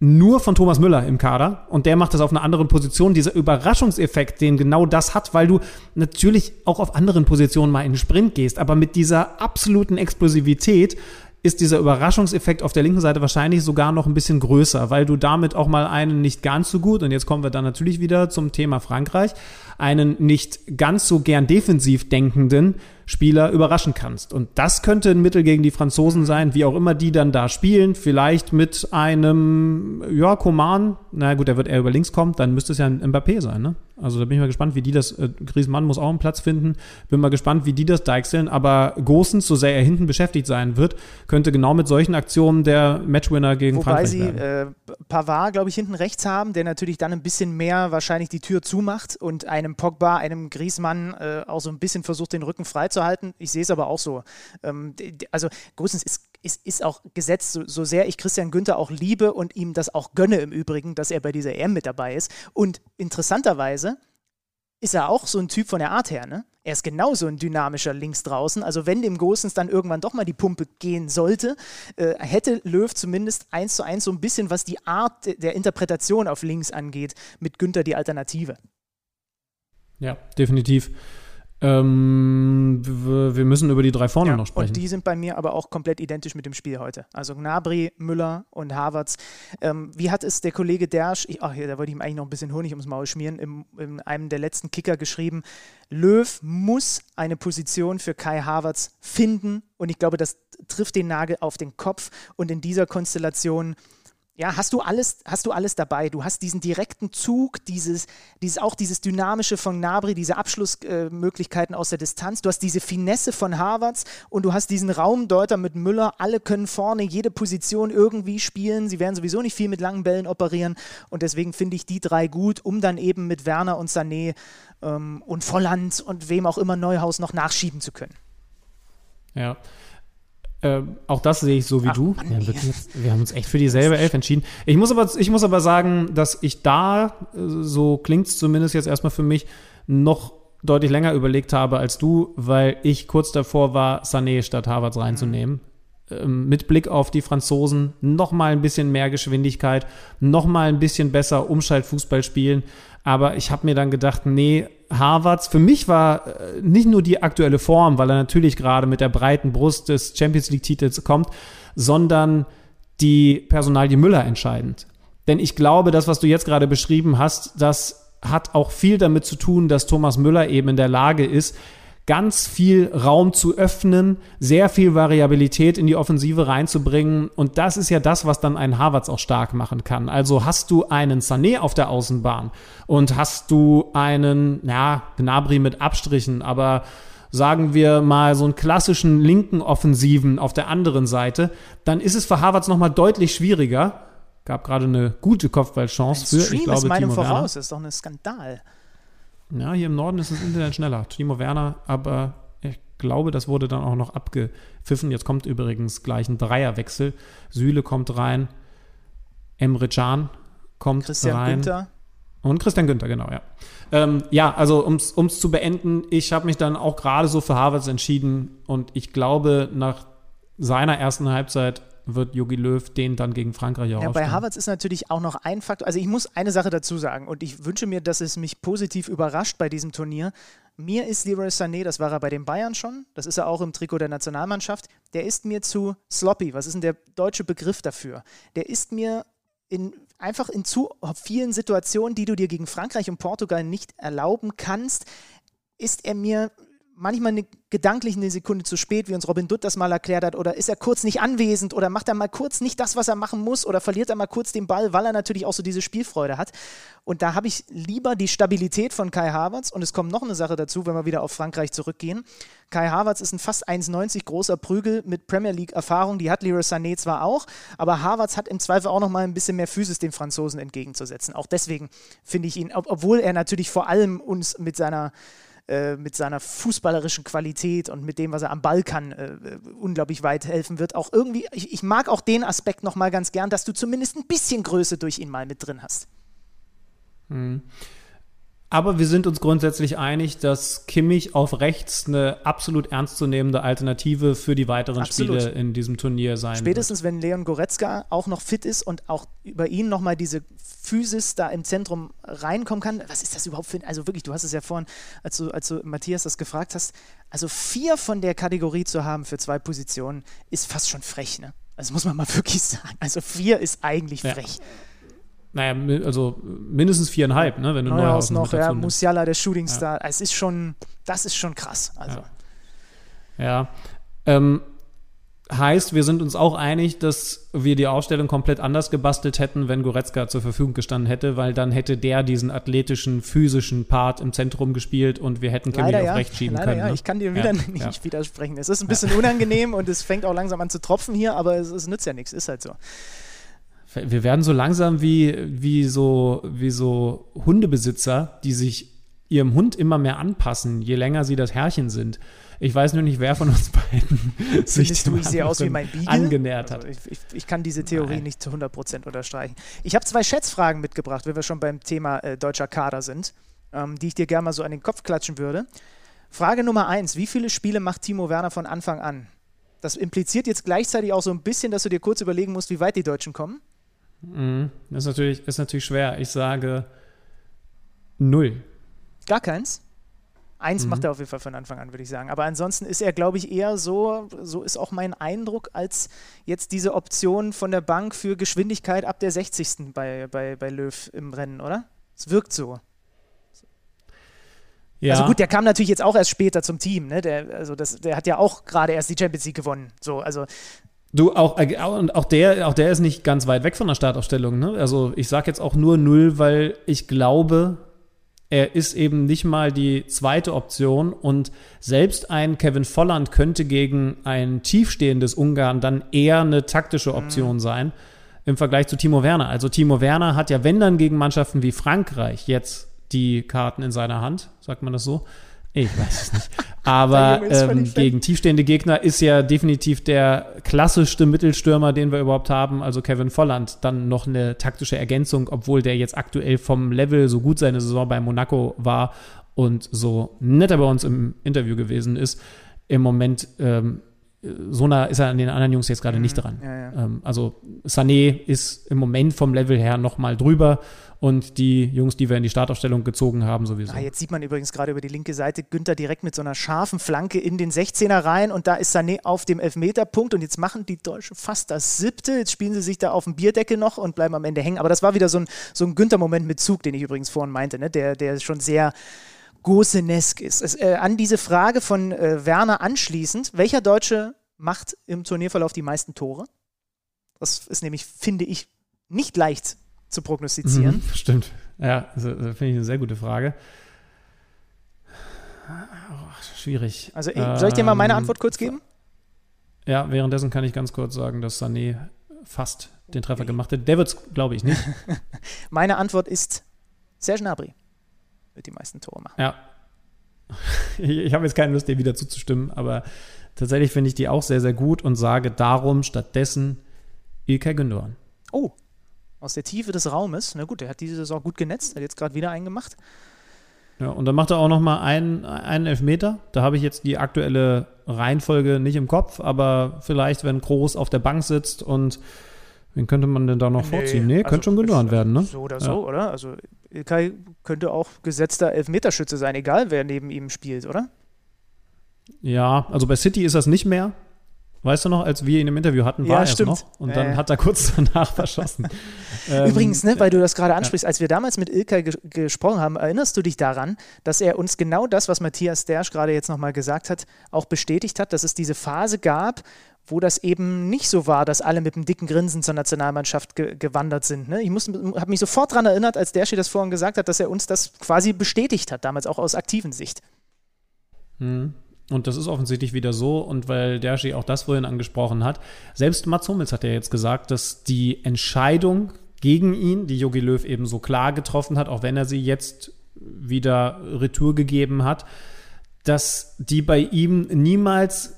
nur von Thomas Müller im Kader und der macht das auf einer anderen Position. Dieser Überraschungseffekt, den genau das hat, weil du natürlich auch auf anderen Positionen mal in den Sprint gehst, aber mit dieser absoluten Explosivität ist dieser Überraschungseffekt auf der linken Seite wahrscheinlich sogar noch ein bisschen größer, weil du damit auch mal einen nicht ganz so gut, und jetzt kommen wir dann natürlich wieder zum Thema Frankreich, einen nicht ganz so gern defensiv denkenden Spieler überraschen kannst. Und das könnte ein Mittel gegen die Franzosen sein, wie auch immer die dann da spielen. Vielleicht mit einem, ja, Coman. Na gut, der wird eher über links kommen, dann müsste es ja ein Mbappé sein, ne? Also da bin ich mal gespannt, wie die das, äh, Griezmann muss auch einen Platz finden. Bin mal gespannt, wie die das deichseln. Aber Gosens, so sehr er hinten beschäftigt sein wird, könnte genau mit solchen Aktionen der Matchwinner gegen Wobei Frankreich sie werden. äh, Pavard, glaube ich, hinten rechts haben, der natürlich dann ein bisschen mehr wahrscheinlich die Tür zumacht und einem Pogba, einem Griezmann äh, auch so ein bisschen versucht, den Rücken freizuhalten. Ich sehe es aber auch so. Ähm, also Gosens ist ist, ist auch gesetzt, so, so sehr ich Christian Günther auch liebe und ihm das auch gönne im Übrigen, dass er bei dieser EM mit dabei ist. Und interessanterweise ist er auch so ein Typ von der Art her, ne? Er ist genauso ein dynamischer links draußen. Also wenn dem Gosens dann irgendwann doch mal die Pumpe gehen sollte, äh, hätte Löw zumindest eins zu eins so ein bisschen, was die Art de- der Interpretation auf links angeht, mit Günther die Alternative. Ja, definitiv. Ähm, wir müssen über die drei vorne noch sprechen. Und die sind bei mir aber auch komplett identisch mit dem Spiel heute. Also Gnabry, Müller und Havertz. Ähm, wie hat es der Kollege Dersch, ich, ach ja, da wollte ich ihm eigentlich noch ein bisschen Honig ums Maul schmieren, im, in einem der letzten Kicker geschrieben, Löw muss eine Position für Kai Havertz finden und ich glaube, das trifft den Nagel auf den Kopf und in dieser Konstellation ja, hast du alles, hast du alles dabei. Du hast diesen direkten Zug, dieses, dieses auch dieses Dynamische von Gnabry, diese Abschlussmöglichkeiten aus der Distanz. Du hast diese Finesse von Harvards und du hast diesen Raumdeuter mit Müller. Alle können vorne jede Position irgendwie spielen. Sie werden sowieso nicht viel mit langen Bällen operieren und deswegen finde ich die drei gut, um dann eben mit Werner und Sané ähm, und Volland und wem auch immer Neuhaus noch nachschieben zu können. Ja. Ähm, auch das sehe ich so wie Ach, du. Mann, wir, jetzt, wir haben uns echt für dieselbe Elf entschieden. Ich muss aber, ich muss aber sagen, dass ich da, äh, so klingt es zumindest jetzt erstmal für mich, noch deutlich länger überlegt habe als du, weil ich kurz davor war, Sané statt Harvards reinzunehmen. Ähm, mit Blick auf die Franzosen noch mal ein bisschen mehr Geschwindigkeit, noch mal ein bisschen besser Umschaltfußball spielen. Aber ich habe mir dann gedacht, nee, Harvards, für mich war äh, nicht nur die aktuelle Form, weil er natürlich gerade mit der breiten Brust des Champions League-Titels kommt, sondern die Personalie Müller entscheidend. Denn ich glaube, das, was du jetzt gerade beschrieben hast, das hat auch viel damit zu tun, dass Thomas Müller eben in der Lage ist, ganz viel Raum zu öffnen, sehr viel Variabilität in die Offensive reinzubringen. Und das ist ja das, was dann einen Harvards auch stark machen kann. Also hast du einen Sané auf der Außenbahn und hast du einen, ja, Gnabry mit Abstrichen, aber sagen wir mal so einen klassischen linken Offensiven auf der anderen Seite, dann ist es für Harvards nochmal deutlich schwieriger. Gab gerade eine gute Kopfballchance für, ich glaube, ist meinem Timo Werner. voraus. Das ist doch ein Skandal. Ja, hier im Norden ist das Internet schneller. Timo Werner, aber ich glaube, das wurde dann auch noch abgepfiffen. Jetzt kommt übrigens gleich ein Dreierwechsel. Süle kommt rein, Emre Can kommt Christian rein. Günther. Und Christian Günther, genau, ja. Ähm, ja, also um es zu beenden, ich habe mich dann auch gerade so für Harvards entschieden und ich glaube, nach seiner ersten Halbzeit wird Jogi Löw den dann gegen Frankreich auch Ja, bei. Havertz ist natürlich auch noch ein Faktor. Also ich muss eine Sache dazu sagen und ich wünsche mir, dass es mich positiv überrascht bei diesem Turnier. Mir ist Leroy Sané, das war er bei den Bayern schon, das ist er auch im Trikot der Nationalmannschaft, der ist mir zu sloppy. Was ist denn der deutsche Begriff dafür? Der ist mir in, einfach in zu vielen Situationen, die du dir gegen Frankreich und Portugal nicht erlauben kannst, ist er mir manchmal eine, gedanklich eine Sekunde zu spät, wie uns Robin Dutt das mal erklärt hat, oder ist er kurz nicht anwesend oder macht er mal kurz nicht das, was er machen muss oder verliert er mal kurz den Ball, weil er natürlich auch so diese Spielfreude hat. Und da habe ich lieber die Stabilität von Kai Havertz und es kommt noch eine Sache dazu, wenn wir wieder auf Frankreich zurückgehen. Kai Havertz ist ein fast 1,90 großer Prügel mit Premier League Erfahrung, die hat Leroy Sané zwar auch, aber Havertz hat im Zweifel auch noch mal ein bisschen mehr Physis den Franzosen entgegenzusetzen. Auch deswegen finde ich ihn, ob, obwohl er natürlich vor allem uns mit seiner äh, mit seiner fußballerischen Qualität und mit dem, was er am Ball kann, äh, äh, unglaublich weit helfen wird. Auch irgendwie, ich, ich mag auch den Aspekt nochmal ganz gern, dass du zumindest ein bisschen Größe durch ihn mal mit drin hast. Aber wir sind uns grundsätzlich einig, dass Kimmich auf rechts eine absolut ernstzunehmende Alternative für die weiteren Absolut. Spiele in diesem Turnier sein Spätestens, wenn Leon Goretzka auch noch fit ist und auch über ihn nochmal diese Physis da im Zentrum reinkommen kann. Was ist das überhaupt für ein, also wirklich, du hast es ja vorhin, als du, als du Matthias das gefragt hast, also vier von der Kategorie zu haben für zwei Positionen ist fast schon frech, ne? Also muss man mal wirklich sagen. Also vier ist eigentlich Ja. Naja, also mindestens viereinhalb, ne, wenn du Neuhaus Neuhaus noch, ja. Musiala, der Shooting Star. Es ist schon, das ist schon krass. Also, Ja. Ja. Ähm, heißt, wir sind uns auch einig, dass wir die Ausstellung komplett anders gebastelt hätten, wenn Goretzka zur Verfügung gestanden hätte, weil dann hätte der diesen athletischen, physischen Part im Zentrum gespielt und wir hätten Kimmich auf ja, rechts schieben leider können. ja. ne? Ich kann dir wieder Ja, nicht ja. widersprechen. Es ist ein bisschen unangenehm und es fängt auch langsam an zu tropfen hier, aber es, es nützt ja nichts. Ist halt so. Wir werden so langsam wie, wie, so, wie so Hundebesitzer, die sich ihrem Hund immer mehr anpassen, je länger sie das Herrchen sind. Ich weiß nur nicht, wer von uns beiden sich Findest du, dem ich sehe aus wie mein Beagle? angenähert hat. Also ich, ich, ich kann diese Theorie Nein. nicht zu 100% unterstreichen. Ich habe zwei Schätzfragen mitgebracht, wenn wir schon beim Thema äh, deutscher Kader sind, ähm, die ich dir gerne mal so an den Kopf klatschen würde. Frage Nummer eins: Wie viele Spiele macht Timo Werner von Anfang an? Das impliziert jetzt gleichzeitig auch so ein bisschen, dass du dir kurz überlegen musst, wie weit die Deutschen kommen. Mhm. Das ist natürlich, ist natürlich schwer. Ich sage null. Gar keins. Eins Mhm. macht er auf jeden Fall von Anfang an, würde ich sagen. Aber ansonsten ist er, glaube ich, eher so, so ist auch mein Eindruck, als jetzt diese Option von der Bank für Geschwindigkeit ab der 60. bei, bei, bei Löw im Rennen, oder? Es wirkt so. Ja, Also gut, der kam natürlich jetzt auch erst später zum Team, ne? Der, also das, der hat ja auch gerade erst die Champions League gewonnen. So, also du auch, äh, und auch der, auch der ist nicht ganz weit weg von der Startaufstellung. Ne? Also ich sage jetzt auch nur null, weil ich glaube, er ist eben nicht mal die zweite Option und selbst ein Kevin Volland könnte gegen ein tiefstehendes Ungarn dann eher eine taktische Option sein im Vergleich zu Timo Werner. Also Timo Werner hat ja, wenn dann gegen Mannschaften wie Frankreich jetzt die Karten in seiner Hand, sagt man das so? Ich weiß es nicht. Aber ähm, gegen tiefstehende Gegner ist ja definitiv der klassischste Mittelstürmer, den wir überhaupt haben, also Kevin Volland, dann noch eine taktische Ergänzung, obwohl der jetzt aktuell vom Level so gut seine Saison bei Monaco war und so netter bei uns im Interview gewesen ist. Im Moment ähm, so nah ist er an den anderen Jungs jetzt gerade nicht dran. Mhm. ja, ja. Ähm, also Sané ist im Moment vom Level her noch mal drüber und die Jungs, die wir in die Startaufstellung gezogen haben, sowieso. Ah, jetzt sieht man übrigens gerade über die linke Seite Günther direkt mit so einer scharfen Flanke in den 16er rein und da ist Sané auf dem Elfmeterpunkt und jetzt machen die Deutschen fast das siebte. Jetzt spielen sie sich da auf dem Bierdeckel noch und bleiben am Ende hängen. Aber das war wieder so ein, so ein Günther-Moment mit Zug, den ich übrigens vorhin meinte, ne? der, der schon sehr Gosenesk ist. Es, äh, an diese Frage von äh, Werner anschließend, welcher Deutsche macht im Turnierverlauf die meisten Tore? Das ist nämlich, finde ich, nicht leicht zu prognostizieren. Mhm, stimmt. Ja, das finde ich eine sehr gute Frage. Oh, schwierig. Also soll ich dir mal meine Ähm, Antwort kurz geben? Ja, währenddessen kann ich ganz kurz sagen, dass Sané fast den Treffer gemacht hat. Der wird es, glaube ich, nicht. Meine Antwort ist Serge Gnabry wird die meisten Tore machen. Ja. Ich, ich habe jetzt keine Lust, dir wieder zuzustimmen, aber tatsächlich finde ich die auch sehr, sehr gut und sage darum stattdessen Ilkay Gündogan. Oh, aus der Tiefe des Raumes. Na gut, der hat diese Saison gut genetzt, hat jetzt gerade wieder einen gemacht. Ja, und dann macht er auch noch mal einen, einen Elfmeter. Da habe ich jetzt die aktuelle Reihenfolge nicht im Kopf, aber vielleicht, wenn Groß auf der Bank sitzt und wen könnte man denn da noch vorziehen? Nee, also könnte schon Gündogan ist- werden, ne? So oder Ja. so, oder? Also Ilkay könnte auch gesetzter Elfmeterschütze sein, egal wer neben ihm spielt, oder? Ja, also bei City ist das nicht mehr. Weißt du noch, als wir ihn im Interview hatten, war Ja, er stimmt. noch. Und Ja, dann ja. hat er kurz danach verschossen. Ähm, Übrigens, ne, weil du das gerade ansprichst, als wir damals mit Ilkay ges gesprochen haben, erinnerst du dich daran, dass er uns genau das, was Matthias Dersch gerade jetzt nochmal gesagt hat, auch bestätigt hat, dass es diese Phase gab, wo das eben nicht so war, dass alle mit einem dicken Grinsen zur Nationalmannschaft ge gewandert sind. Ne? Ich habe mich sofort daran erinnert, als Derschi das vorhin gesagt hat, dass er uns das quasi bestätigt hat, damals auch aus aktiven Sicht. Mhm. Und das ist offensichtlich wieder so. Und weil Dershi auch das vorhin angesprochen hat, selbst Mats Hummels hat ja jetzt gesagt, dass die Entscheidung gegen ihn, die Jogi Löw eben so klar getroffen hat, auch wenn er sie jetzt wieder Retour gegeben hat, dass die bei ihm niemals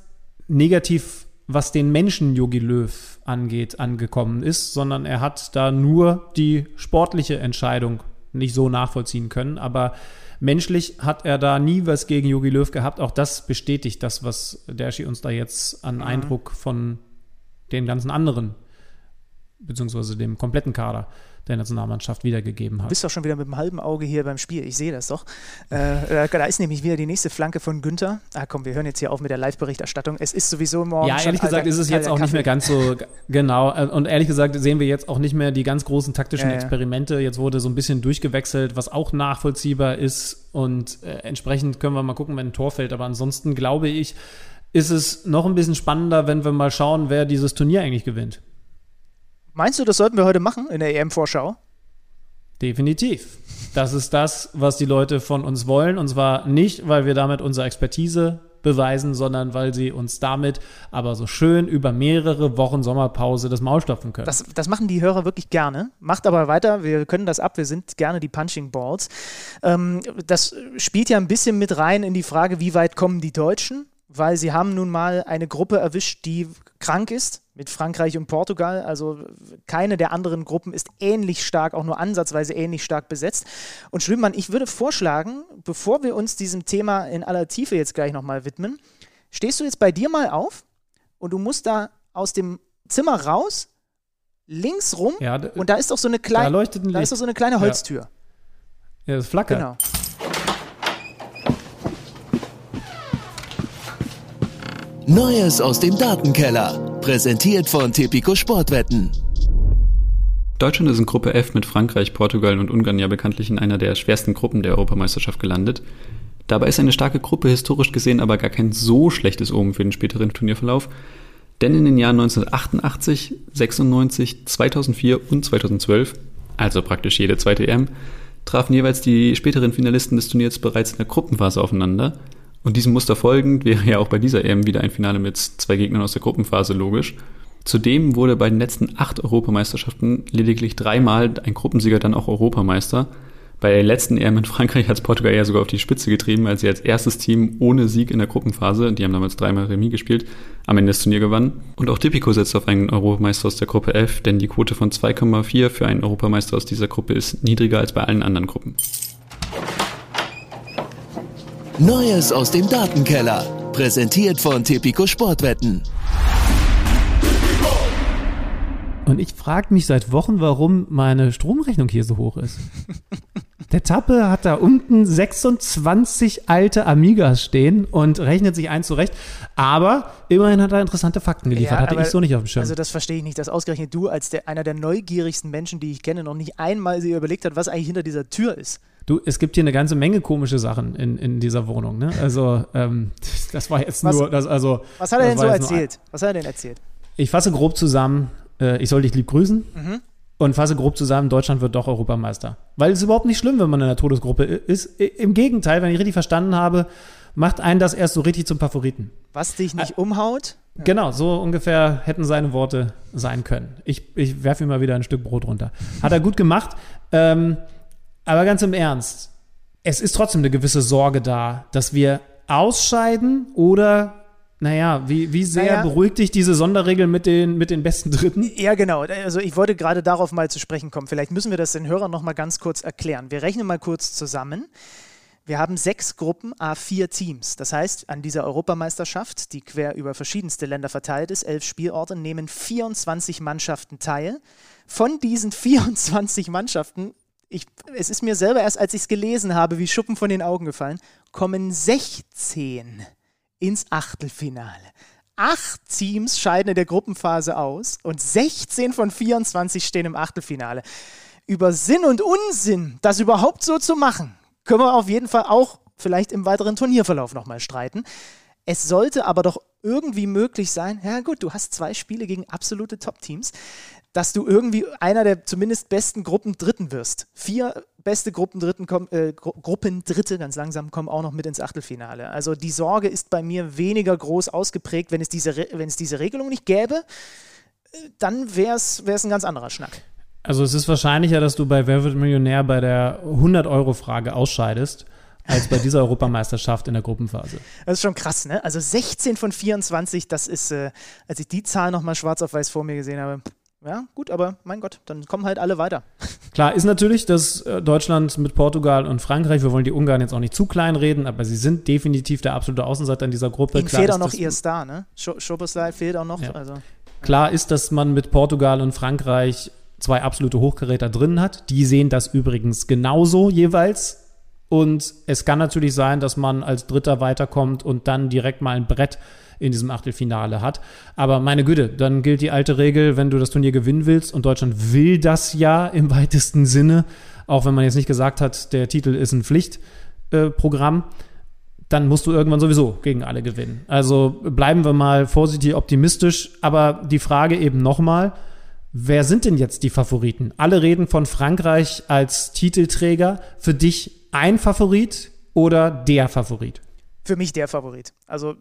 negativ, was den Menschen Jogi Löw angeht, angekommen ist, sondern er hat da nur die sportliche Entscheidung nicht so nachvollziehen können. Aber menschlich hat er da nie was gegen Jogi Löw gehabt. Auch das bestätigt das, was Dershi uns da jetzt an Eindruck von den ganzen anderen beziehungsweise dem kompletten Kader der Nationalmannschaft wiedergegeben Du hat. bist doch schon wieder mit dem halben Auge hier beim Spiel. Ich sehe das doch. Äh, da ist nämlich wieder die nächste Flanke von Günther. Ah, komm, wir hören jetzt hier auf mit der Live-Berichterstattung. Es ist sowieso morgen. Ja, ehrlich gesagt alter- ist es jetzt auch nicht mehr ganz so genau. Äh, Und ehrlich gesagt sehen wir jetzt auch nicht mehr die ganz großen taktischen ja. Experimente. Jetzt wurde so ein bisschen durchgewechselt, was auch nachvollziehbar ist. Und äh, entsprechend können wir mal gucken, wenn ein Tor fällt. Aber ansonsten glaube ich, ist es noch ein bisschen spannender, wenn wir mal schauen, wer dieses Turnier eigentlich gewinnt. Meinst du, das sollten wir heute machen in der EM-Vorschau? Definitiv. Das ist das, was die Leute von uns wollen. Und zwar nicht, weil wir damit unsere Expertise beweisen, sondern weil sie uns damit aber so schön über mehrere Wochen Sommerpause das Maul stopfen können. Das, das machen die Hörer wirklich gerne. Macht aber weiter, wir können das ab, wir sind gerne die Punching Balls. Ähm, das spielt ja ein bisschen mit rein in die Frage, wie weit kommen die Deutschen? Weil sie haben nun mal eine Gruppe erwischt, die krank ist, mit Frankreich und Portugal. Also keine der anderen Gruppen ist ähnlich stark, auch nur ansatzweise ähnlich stark besetzt. Und Schwimmmann, ich würde vorschlagen, bevor wir uns diesem Thema in aller Tiefe jetzt gleich nochmal widmen, stehst du jetzt bei dir mal auf und du musst da aus dem Zimmer raus, links rum ja, und da ist doch so eine da kleine, ein da ist doch so eine kleine Holztür. Ja, das flackert. Genau. Neues aus dem Datenkeller. Präsentiert von Tipico Sportwetten. Deutschland ist in Gruppe F mit Frankreich, Portugal und Ungarn ja bekanntlich in einer der schwersten Gruppen der Europameisterschaft gelandet. Dabei ist eine starke Gruppe historisch gesehen aber gar kein so schlechtes Omen für den späteren Turnierverlauf, denn in den Jahren 1988, 96, 2004 und 2012, also praktisch jede zweite EM, trafen jeweils die späteren Finalisten des Turniers bereits in der Gruppenphase aufeinander. Und diesem Muster folgend wäre ja auch bei dieser EM wieder ein Finale mit zwei Gegnern aus der Gruppenphase logisch. Zudem wurde bei den letzten acht Europameisterschaften lediglich dreimal ein Gruppensieger dann auch Europameister. Bei der letzten EM in Frankreich hat es Portugal ja sogar auf die Spitze getrieben, als sie als erstes Team ohne Sieg in der Gruppenphase, die haben damals dreimal Remis gespielt, am Ende das Turnier gewannen. Und auch Tipico setzt auf einen Europameister aus der Gruppe F, denn die Quote von 2,4 für einen Europameister aus dieser Gruppe ist niedriger als bei allen anderen Gruppen. Neues aus dem Datenkeller. Präsentiert von Tipico Sportwetten. Und ich frage mich seit Wochen, warum meine Stromrechnung hier so hoch ist. Der Tappe hat da unten 26 alte Amigas stehen und rechnet sich ein zurecht. Aber immerhin hat er interessante Fakten geliefert. Hatte aber- ich so nicht auf dem Schirm. Also das verstehe ich nicht, dass ausgerechnet du als der, einer der neugierigsten Menschen, die ich kenne, noch nicht einmal sie überlegt hat, was eigentlich hinter dieser Tür ist. Du, es gibt hier eine ganze Menge komische Sachen in, in dieser Wohnung. Ne? Also, ähm, das war jetzt Was- nur, das, also, Was hat er denn so erzählt? Was hat er denn erzählt? Ich fasse grob zusammen, äh, ich soll dich lieb grüßen Mhm. und fasse grob zusammen, Deutschland wird doch Europameister. Weil es ist überhaupt nicht schlimm, wenn man in der Todesgruppe ist. Im Gegenteil, wenn ich richtig verstanden habe, macht einen das erst so richtig zum Favoriten. Was dich nicht umhaut? Genau, so ungefähr hätten seine Worte sein können. Ich, ich werfe ihm mal wieder ein Stück Brot runter. Hat er gut gemacht. Ähm, aber ganz im Ernst, es ist trotzdem eine gewisse Sorge da, dass wir ausscheiden oder, naja, wie, wie sehr Naja. beruhigt dich diese Sonderregel mit den, mit den besten Dritten? Ja, genau. Also ich wollte gerade darauf mal zu sprechen kommen. Vielleicht müssen wir das den Hörern noch mal ganz kurz erklären. Wir rechnen mal kurz zusammen. Wir haben sechs Gruppen, A4 Teams. Das heißt, an dieser Europameisterschaft, die quer über verschiedenste Länder verteilt ist, elf Spielorte, nehmen 24 Mannschaften teil. Von diesen 24 Mannschaften, ich, es ist mir selber erst, als ich es gelesen habe, wie Schuppen von den Augen gefallen, kommen 16 ins Achtelfinale. Acht Teams scheiden in der Gruppenphase aus und 16 von 24 stehen im Achtelfinale. Über Sinn und Unsinn, das überhaupt so zu machen, können wir auf jeden Fall auch vielleicht im weiteren Turnierverlauf nochmal streiten. Es sollte aber doch irgendwie möglich sein, ja gut, du hast zwei Spiele gegen absolute Top-Teams, dass du irgendwie einer der zumindest besten Gruppendritten wirst. Vier beste Gruppendritten kommen, äh, Gru Gruppendritte ganz langsam kommen auch noch mit ins Achtelfinale. Also die Sorge ist bei mir weniger groß ausgeprägt, wenn es diese, Re wenn es diese Regelung nicht gäbe, äh, dann wäre es ein ganz anderer Schnack. Also es ist wahrscheinlicher, dass du bei Wer wird Millionär bei der 100-Euro-Frage ausscheidest, als bei dieser Europameisterschaft in der Gruppenphase. Das ist schon krass, ne? Also 16 von 24, das ist, äh, als ich die Zahl nochmal schwarz auf weiß vor mir gesehen habe, ja, gut, aber mein Gott, dann kommen halt alle weiter. Klar ist natürlich, dass äh, Deutschland mit Portugal und Frankreich, wir wollen die Ungarn jetzt auch nicht zu klein reden, aber sie sind definitiv der absolute Außenseiter in dieser Gruppe. Ihnen Klar fehlt ist auch noch ihr Star, ne? Sch Schoboslai fehlt auch noch. Ja. Also. Klar ist, dass man mit Portugal und Frankreich zwei absolute Hochgeräter drin hat. Die sehen das übrigens genauso jeweils. Und es kann natürlich sein, dass man als Dritter weiterkommt und dann direkt mal ein Brett in diesem Achtelfinale hat. Aber meine Güte, dann gilt die alte Regel, wenn du das Turnier gewinnen willst und Deutschland will das ja im weitesten Sinne, auch wenn man jetzt nicht gesagt hat, der Titel ist ein Pflichtprogramm. Äh, dann musst du irgendwann sowieso gegen alle gewinnen. Also bleiben wir mal vorsichtig optimistisch. Aber die Frage eben nochmal, wer sind denn jetzt die Favoriten? Alle reden von Frankreich als Titelträger. Für dich ein Favorit oder der Favorit? Für mich der Favorit. Also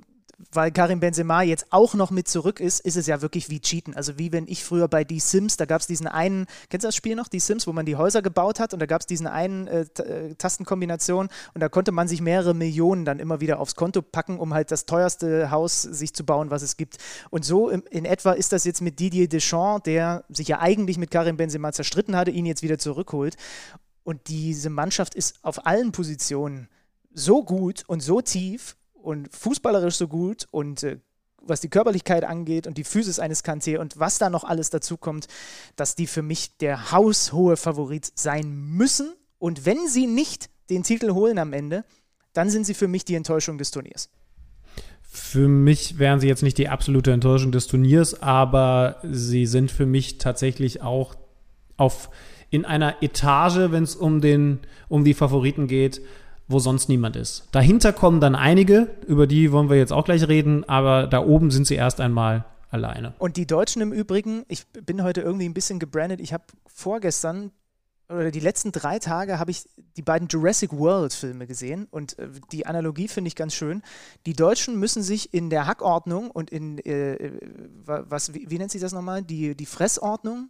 weil Karim Benzema jetzt auch noch mit zurück ist, ist es ja wirklich wie Cheaten. Also wie wenn ich früher bei Die Sims, da gab es diesen einen, kennst du das Spiel noch, Die Sims, wo man die Häuser gebaut hat und da gab es diesen einen äh, äh, Tastenkombination und da konnte man sich mehrere Millionen dann immer wieder aufs Konto packen, um halt das teuerste Haus sich zu bauen, was es gibt. Und so in, in etwa ist das jetzt mit Didier Deschamps, der sich ja eigentlich mit Karim Benzema zerstritten hatte, ihn jetzt wieder zurückholt. Und diese Mannschaft ist auf allen Positionen so gut und so tief und fußballerisch so gut und äh, was die Körperlichkeit angeht und die Physis eines Kanté und was da noch alles dazu kommt, dass die für mich der haushohe Favorit sein müssen. Und wenn sie nicht den Titel holen am Ende, dann sind sie für mich die Enttäuschung des Turniers. Für mich wären sie jetzt nicht die absolute Enttäuschung des Turniers, aber sie sind für mich tatsächlich auch auf in einer Etage, wenn es um um die Favoriten geht, wo sonst niemand ist. Dahinter kommen dann einige, über die wollen wir jetzt auch gleich reden, aber da oben sind sie erst einmal alleine. Und die Deutschen im Übrigen, ich bin heute irgendwie ein bisschen gebrandet. Ich habe vorgestern oder die letzten drei Tage habe ich die beiden Jurassic World Filme gesehen und äh, die Analogie finde ich ganz schön. Die Deutschen müssen sich in der Hackordnung und in, äh, äh was, wie, wie, nennt sich das nochmal? Die, die Fressordnung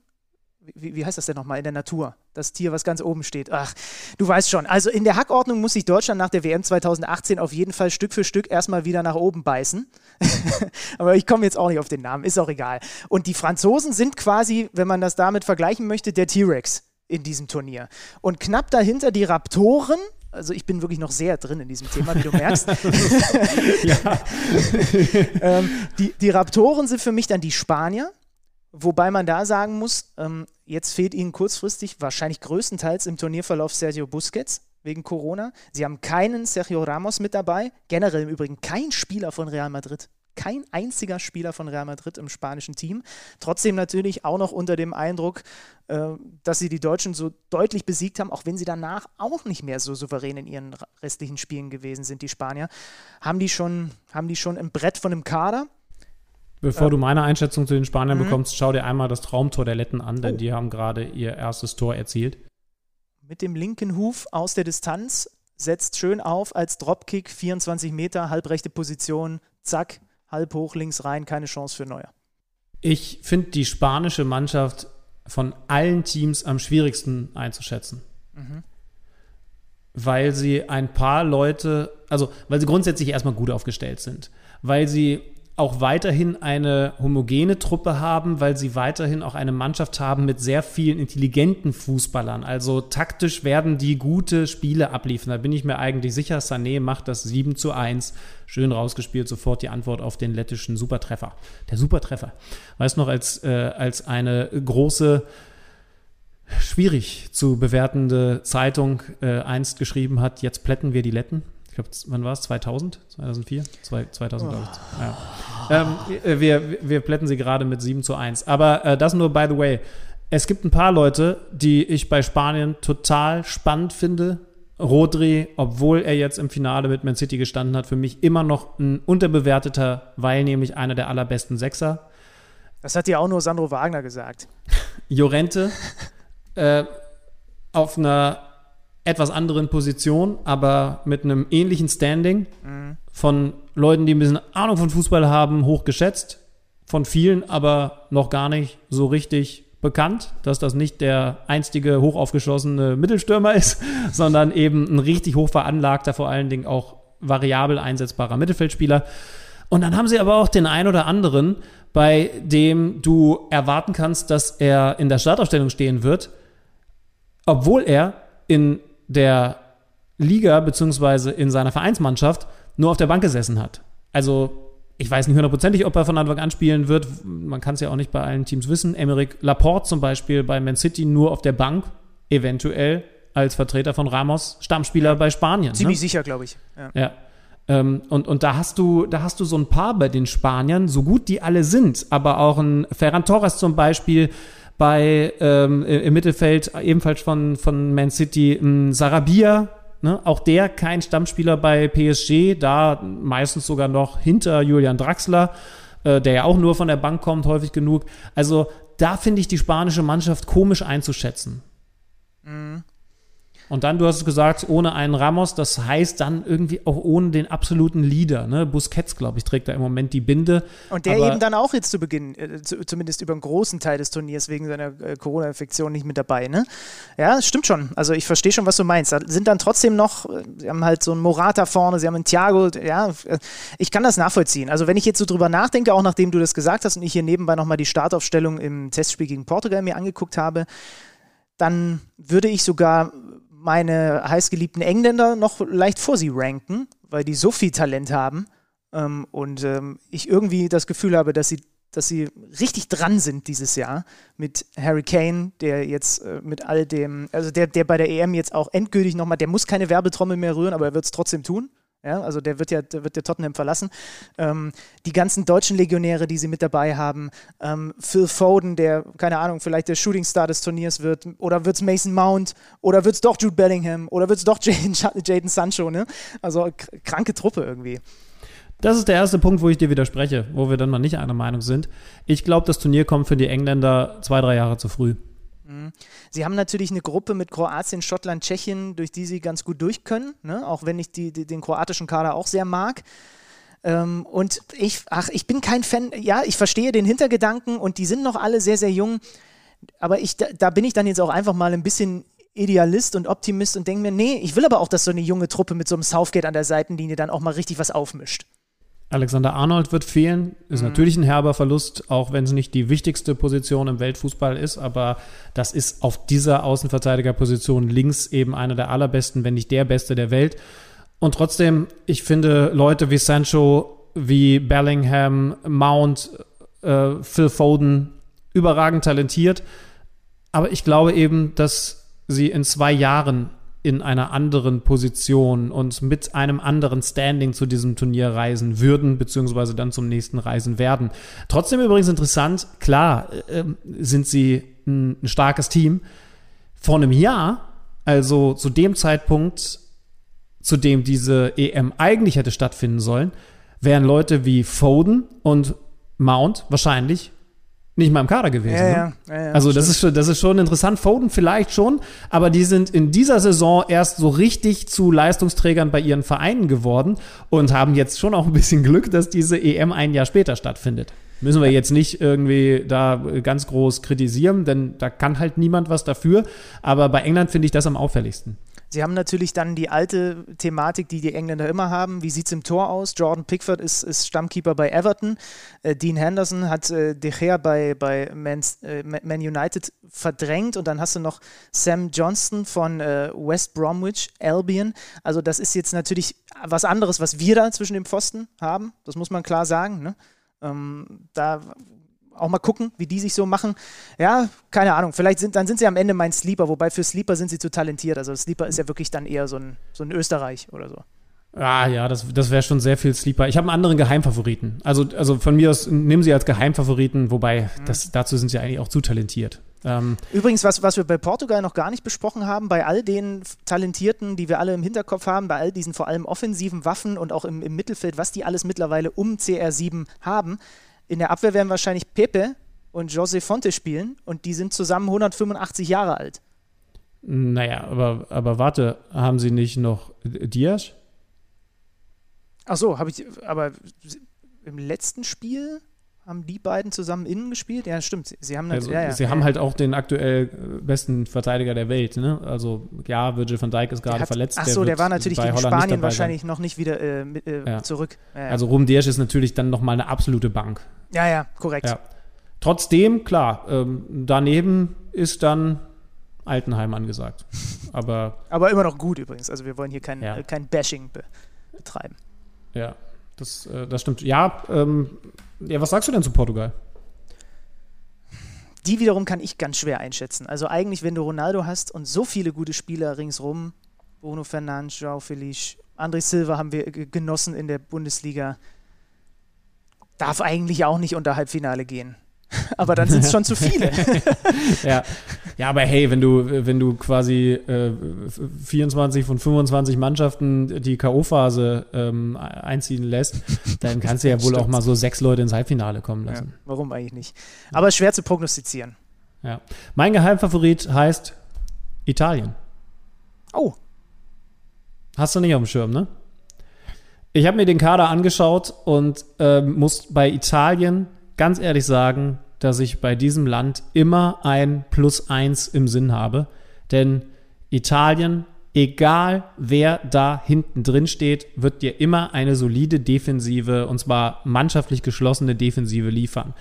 wie, wie heißt das denn nochmal in der Natur? Das Tier, was ganz oben steht. Ach, du weißt schon. Also in der Hackordnung muss sich Deutschland nach der WM 2018 auf jeden Fall Stück für Stück erstmal wieder nach oben beißen. Aber ich komme jetzt auch nicht auf den Namen, ist auch egal. Und die Franzosen sind quasi, wenn man das damit vergleichen möchte, der T-Rex in diesem Turnier. Und knapp dahinter die Raptoren, also ich bin wirklich noch sehr drin in diesem Thema, wie du merkst. ähm, die, die Raptoren sind für mich dann die Spanier. Wobei man da sagen muss, ähm, jetzt fehlt ihnen kurzfristig, wahrscheinlich größtenteils im Turnierverlauf Sergio Busquets wegen Corona. Sie haben keinen Sergio Ramos mit dabei. Generell im Übrigen kein Spieler von Real Madrid. Kein einziger Spieler von Real Madrid im spanischen Team. Trotzdem natürlich auch noch unter dem Eindruck, äh, dass sie die Deutschen so deutlich besiegt haben, auch wenn sie danach auch nicht mehr so souverän in ihren restlichen Spielen gewesen sind, die Spanier. Haben die schon, haben die schon ein Brett von einem Kader? Bevor ähm, du meine Einschätzung zu den Spaniern mhm. bekommst, schau dir einmal das Traumtor der Letten an, denn oh. die haben gerade ihr erstes Tor erzielt. Mit dem linken Huf aus der Distanz, setzt schön auf als Dropkick, 24 Meter, halbrechte Position, zack, halb hoch, links rein, keine Chance für Neuer. Ich finde die spanische Mannschaft von allen Teams am schwierigsten einzuschätzen. Mhm. Weil sie ein paar Leute, also weil sie grundsätzlich erstmal gut aufgestellt sind. Weil sie auch weiterhin eine homogene Truppe haben, weil sie weiterhin auch eine Mannschaft haben mit sehr vielen intelligenten Fußballern. Also taktisch werden die gute Spiele abliefern. Da bin ich mir eigentlich sicher. Sané macht das 7 zu 1. Schön rausgespielt, sofort die Antwort auf den lettischen Supertreffer. Der Supertreffer. Weißt noch, als, äh, als eine große schwierig zu bewertende Zeitung äh, einst geschrieben hat, jetzt plätten wir die Letten ich glaube, wann war es? 2000? 2004? 2000, oh. glaube ich. Ja. Ähm, äh, wir, wir plätten sie gerade mit 7 zu 1. Aber äh, das nur by the way. Es gibt ein paar Leute, die ich bei Spanien total spannend finde. Rodri, obwohl er jetzt im Finale mit Man City gestanden hat, für mich immer noch ein unterbewerteter, weil nämlich einer der allerbesten Sechser. Das hat ja auch nur Sandro Wagner gesagt. Jorente äh, auf einer etwas anderen Position, aber mit einem ähnlichen Standing mhm. von Leuten, die ein bisschen Ahnung von Fußball haben, hochgeschätzt. Von vielen aber noch gar nicht so richtig bekannt, dass das nicht der einstige hochaufgeschlossene Mittelstürmer ist, sondern eben ein richtig hoch veranlagter, vor allen Dingen auch variabel einsetzbarer Mittelfeldspieler. Und dann haben sie aber auch den ein oder anderen, bei dem du erwarten kannst, dass er in der Startaufstellung stehen wird, obwohl er in der Liga beziehungsweise in seiner Vereinsmannschaft nur auf der Bank gesessen hat. Also ich weiß nicht hundertprozentig, ob er von Anfang an spielen wird. Man kann es ja auch nicht bei allen Teams wissen. Emerick Laporte zum Beispiel bei Man City nur auf der Bank, eventuell als Vertreter von Ramos, Stammspieler bei Spanien. Ziemlich ne? sicher, glaube ich. Ja. Ja. Ähm, und, und da hast du, da hast du so ein paar bei den Spaniern, so gut die alle sind, aber auch ein Ferran Torres zum Beispiel bei ähm, im Mittelfeld ebenfalls von, von Man City, ein Sarabia, ne? auch der kein Stammspieler bei PSG, da meistens sogar noch hinter Julian Draxler, äh, der ja auch nur von der Bank kommt, häufig genug. Also da finde ich die spanische Mannschaft komisch einzuschätzen. Und dann, du hast es gesagt, ohne einen Ramos, das heißt dann irgendwie auch ohne den absoluten Leader. Ne? Busquets, glaube ich, trägt da im Moment die Binde. Und der eben dann auch jetzt zu Beginn, äh, zu, zumindest über einen großen Teil des Turniers wegen seiner äh, Corona-Infektion nicht mit dabei, ne? Ja, das stimmt schon. Also ich verstehe schon, was du meinst. Da sind dann trotzdem noch, äh, sie haben halt so einen Morata vorne, sie haben einen Thiago, ja, äh, ich kann das nachvollziehen. Also wenn ich jetzt so drüber nachdenke, auch nachdem du das gesagt hast und ich hier nebenbei nochmal die Startaufstellung im Testspiel gegen Portugal mir angeguckt habe, dann würde ich sogar meine heißgeliebten Engländer noch leicht vor sie ranken, weil die so viel Talent haben ähm, und ähm, ich irgendwie das Gefühl habe, dass sie, dass sie richtig dran sind dieses Jahr mit Harry Kane, der jetzt äh, mit all dem, also der, der bei der EM jetzt auch endgültig nochmal, der muss keine Werbetrommel mehr rühren, aber er wird es trotzdem tun. Ja, also der wird ja, der wird ja Tottenham verlassen. Ähm, die ganzen deutschen Legionäre, die sie mit dabei haben, ähm, Phil Foden, der, keine Ahnung, vielleicht der Shootingstar des Turniers wird, oder wird es Mason Mount, oder wird es doch Jude Bellingham, oder wird es doch Jaden, Sancho, ne? Also kr- kranke Truppe irgendwie. Das ist der erste Punkt, wo ich dir widerspreche, wo wir dann mal nicht einer Meinung sind. Ich glaube, das Turnier kommt für die Engländer zwei, drei Jahre zu früh. Sie haben natürlich eine Gruppe mit Kroatien, Schottland, Tschechien, durch die sie ganz gut durch können, ne? auch wenn ich die, die, den kroatischen Kader auch sehr mag. Ähm, und ich, ach, ich bin kein Fan, ja, ich verstehe den Hintergedanken und die sind noch alle sehr, sehr jung, aber ich, da, da bin ich dann jetzt auch einfach mal ein bisschen Idealist und Optimist und denke mir, nee, ich will aber auch, dass so eine junge Truppe mit so einem Southgate an der Seitenlinie dann auch mal richtig was aufmischt. Alexander Arnold wird fehlen. Ist natürlich ein herber Verlust, auch wenn es nicht die wichtigste Position im Weltfußball ist. Aber das ist auf dieser Außenverteidigerposition links eben einer der allerbesten, wenn nicht der beste der Welt. Und trotzdem, ich finde Leute wie Sancho, wie Bellingham, Mount, äh, Phil Foden überragend talentiert. Aber ich glaube eben, dass sie in zwei Jahren in einer anderen Position und mit einem anderen Standing zu diesem Turnier reisen würden, beziehungsweise dann zum nächsten reisen werden. Trotzdem übrigens interessant, klar äh, sind sie ein, ein starkes Team. Vor einem Jahr, also zu dem Zeitpunkt, zu dem diese EM eigentlich hätte stattfinden sollen, wären Leute wie Foden und Mount wahrscheinlich nicht mal im Kader gewesen. Ja, ne? ja, ja, also das stimmt. ist, schon, das ist schon interessant. Foden vielleicht schon, aber die sind in dieser Saison erst so richtig zu Leistungsträgern bei ihren Vereinen geworden und haben jetzt schon auch ein bisschen Glück, dass diese EM ein Jahr später stattfindet. Müssen wir jetzt nicht irgendwie da ganz groß kritisieren, denn da kann halt niemand was dafür. Aber bei England finde ich das am auffälligsten. Sie haben natürlich dann die alte Thematik, die die Engländer immer haben. Wie sieht es im Tor aus? Jordan Pickford ist, ist Stammkeeper bei Everton. Äh, Dean Henderson hat äh, De Gea bei, bei Man's, äh, Man United verdrängt. Und dann hast du noch Sam Johnston von äh, West Bromwich Albion. Also das ist jetzt natürlich was anderes, was wir da zwischen den Pfosten haben. Das muss man klar sagen. Ne? Ähm, da auch mal gucken, wie die sich so machen. Ja, keine Ahnung. Vielleicht sind, dann sind sie am Ende mein Sleeper, wobei für Sleeper sind sie zu talentiert. Also Sleeper ist ja wirklich dann eher so ein, so ein Österreich oder so. Ah ja, das, das wäre schon sehr viel Sleeper. Ich habe einen anderen Geheimfavoriten. Also, also von mir aus, nimm sie als Geheimfavoriten, wobei das, dazu sind sie eigentlich auch zu talentiert. Ähm, Übrigens, was, was wir bei Portugal noch gar nicht besprochen haben, bei all den Talentierten, die wir alle im Hinterkopf haben, bei all diesen vor allem offensiven Waffen und auch im, im Mittelfeld, was die alles mittlerweile um CR7 haben. In der Abwehr werden wahrscheinlich Pepe und José Fonte spielen und die sind zusammen 185 Jahre alt. naja, aber, aber warte, haben sie nicht noch Diaz? Ach so, habe ich, aber im letzten Spiel haben die beiden zusammen innen gespielt? Ja, stimmt. Sie, haben, Also, ja, ja, sie haben halt auch den aktuell äh, besten Verteidiger der Welt. Ne? Also ja, Virgil van Dijk ist Der gerade verletzt. Ach so, der, wird war natürlich gegen Holland Spanien wahrscheinlich noch nicht wieder äh, äh, Ja. zurück. Sein. Also Ruben Diaz ist natürlich dann nochmal eine absolute Bank. Ja, ja, korrekt. Ja. Trotzdem, klar, ähm, daneben ist dann Altenheim angesagt. Aber Aber immer noch gut übrigens. Also wir wollen hier kein, Ja. äh, kein Bashing be betreiben. ja, Das, äh, das stimmt. Ja, ähm, ja, was sagst du denn zu Portugal? Die wiederum kann ich ganz schwer einschätzen. Also eigentlich, wenn du Ronaldo hast und so viele gute Spieler ringsrum, Bruno Fernandes, Joao Felice, André Silva haben wir genossen in der Bundesliga, darf eigentlich auch nicht unter Halbfinale gehen. aber dann sind es schon zu viele. ja. ja, aber hey, wenn du, wenn du quasi äh, 24 von 25 Mannschaften die K.O.-Phase ähm, einziehen lässt, dann kannst du ja wohl auch mal so sechs Leute ins Halbfinale kommen lassen. Ja, warum eigentlich nicht? Aber schwer zu prognostizieren. Ja. Mein Geheimfavorit heißt Italien. Oh. Hast du nicht auf dem Schirm, ne? Ich habe mir den Kader angeschaut und äh, muss bei Italien ganz ehrlich sagen, dass ich bei diesem Land immer ein Plus eins im Sinn habe. Denn Italien, egal wer da hinten drin steht, wird dir immer eine solide Defensive und zwar mannschaftlich geschlossene Defensive liefern.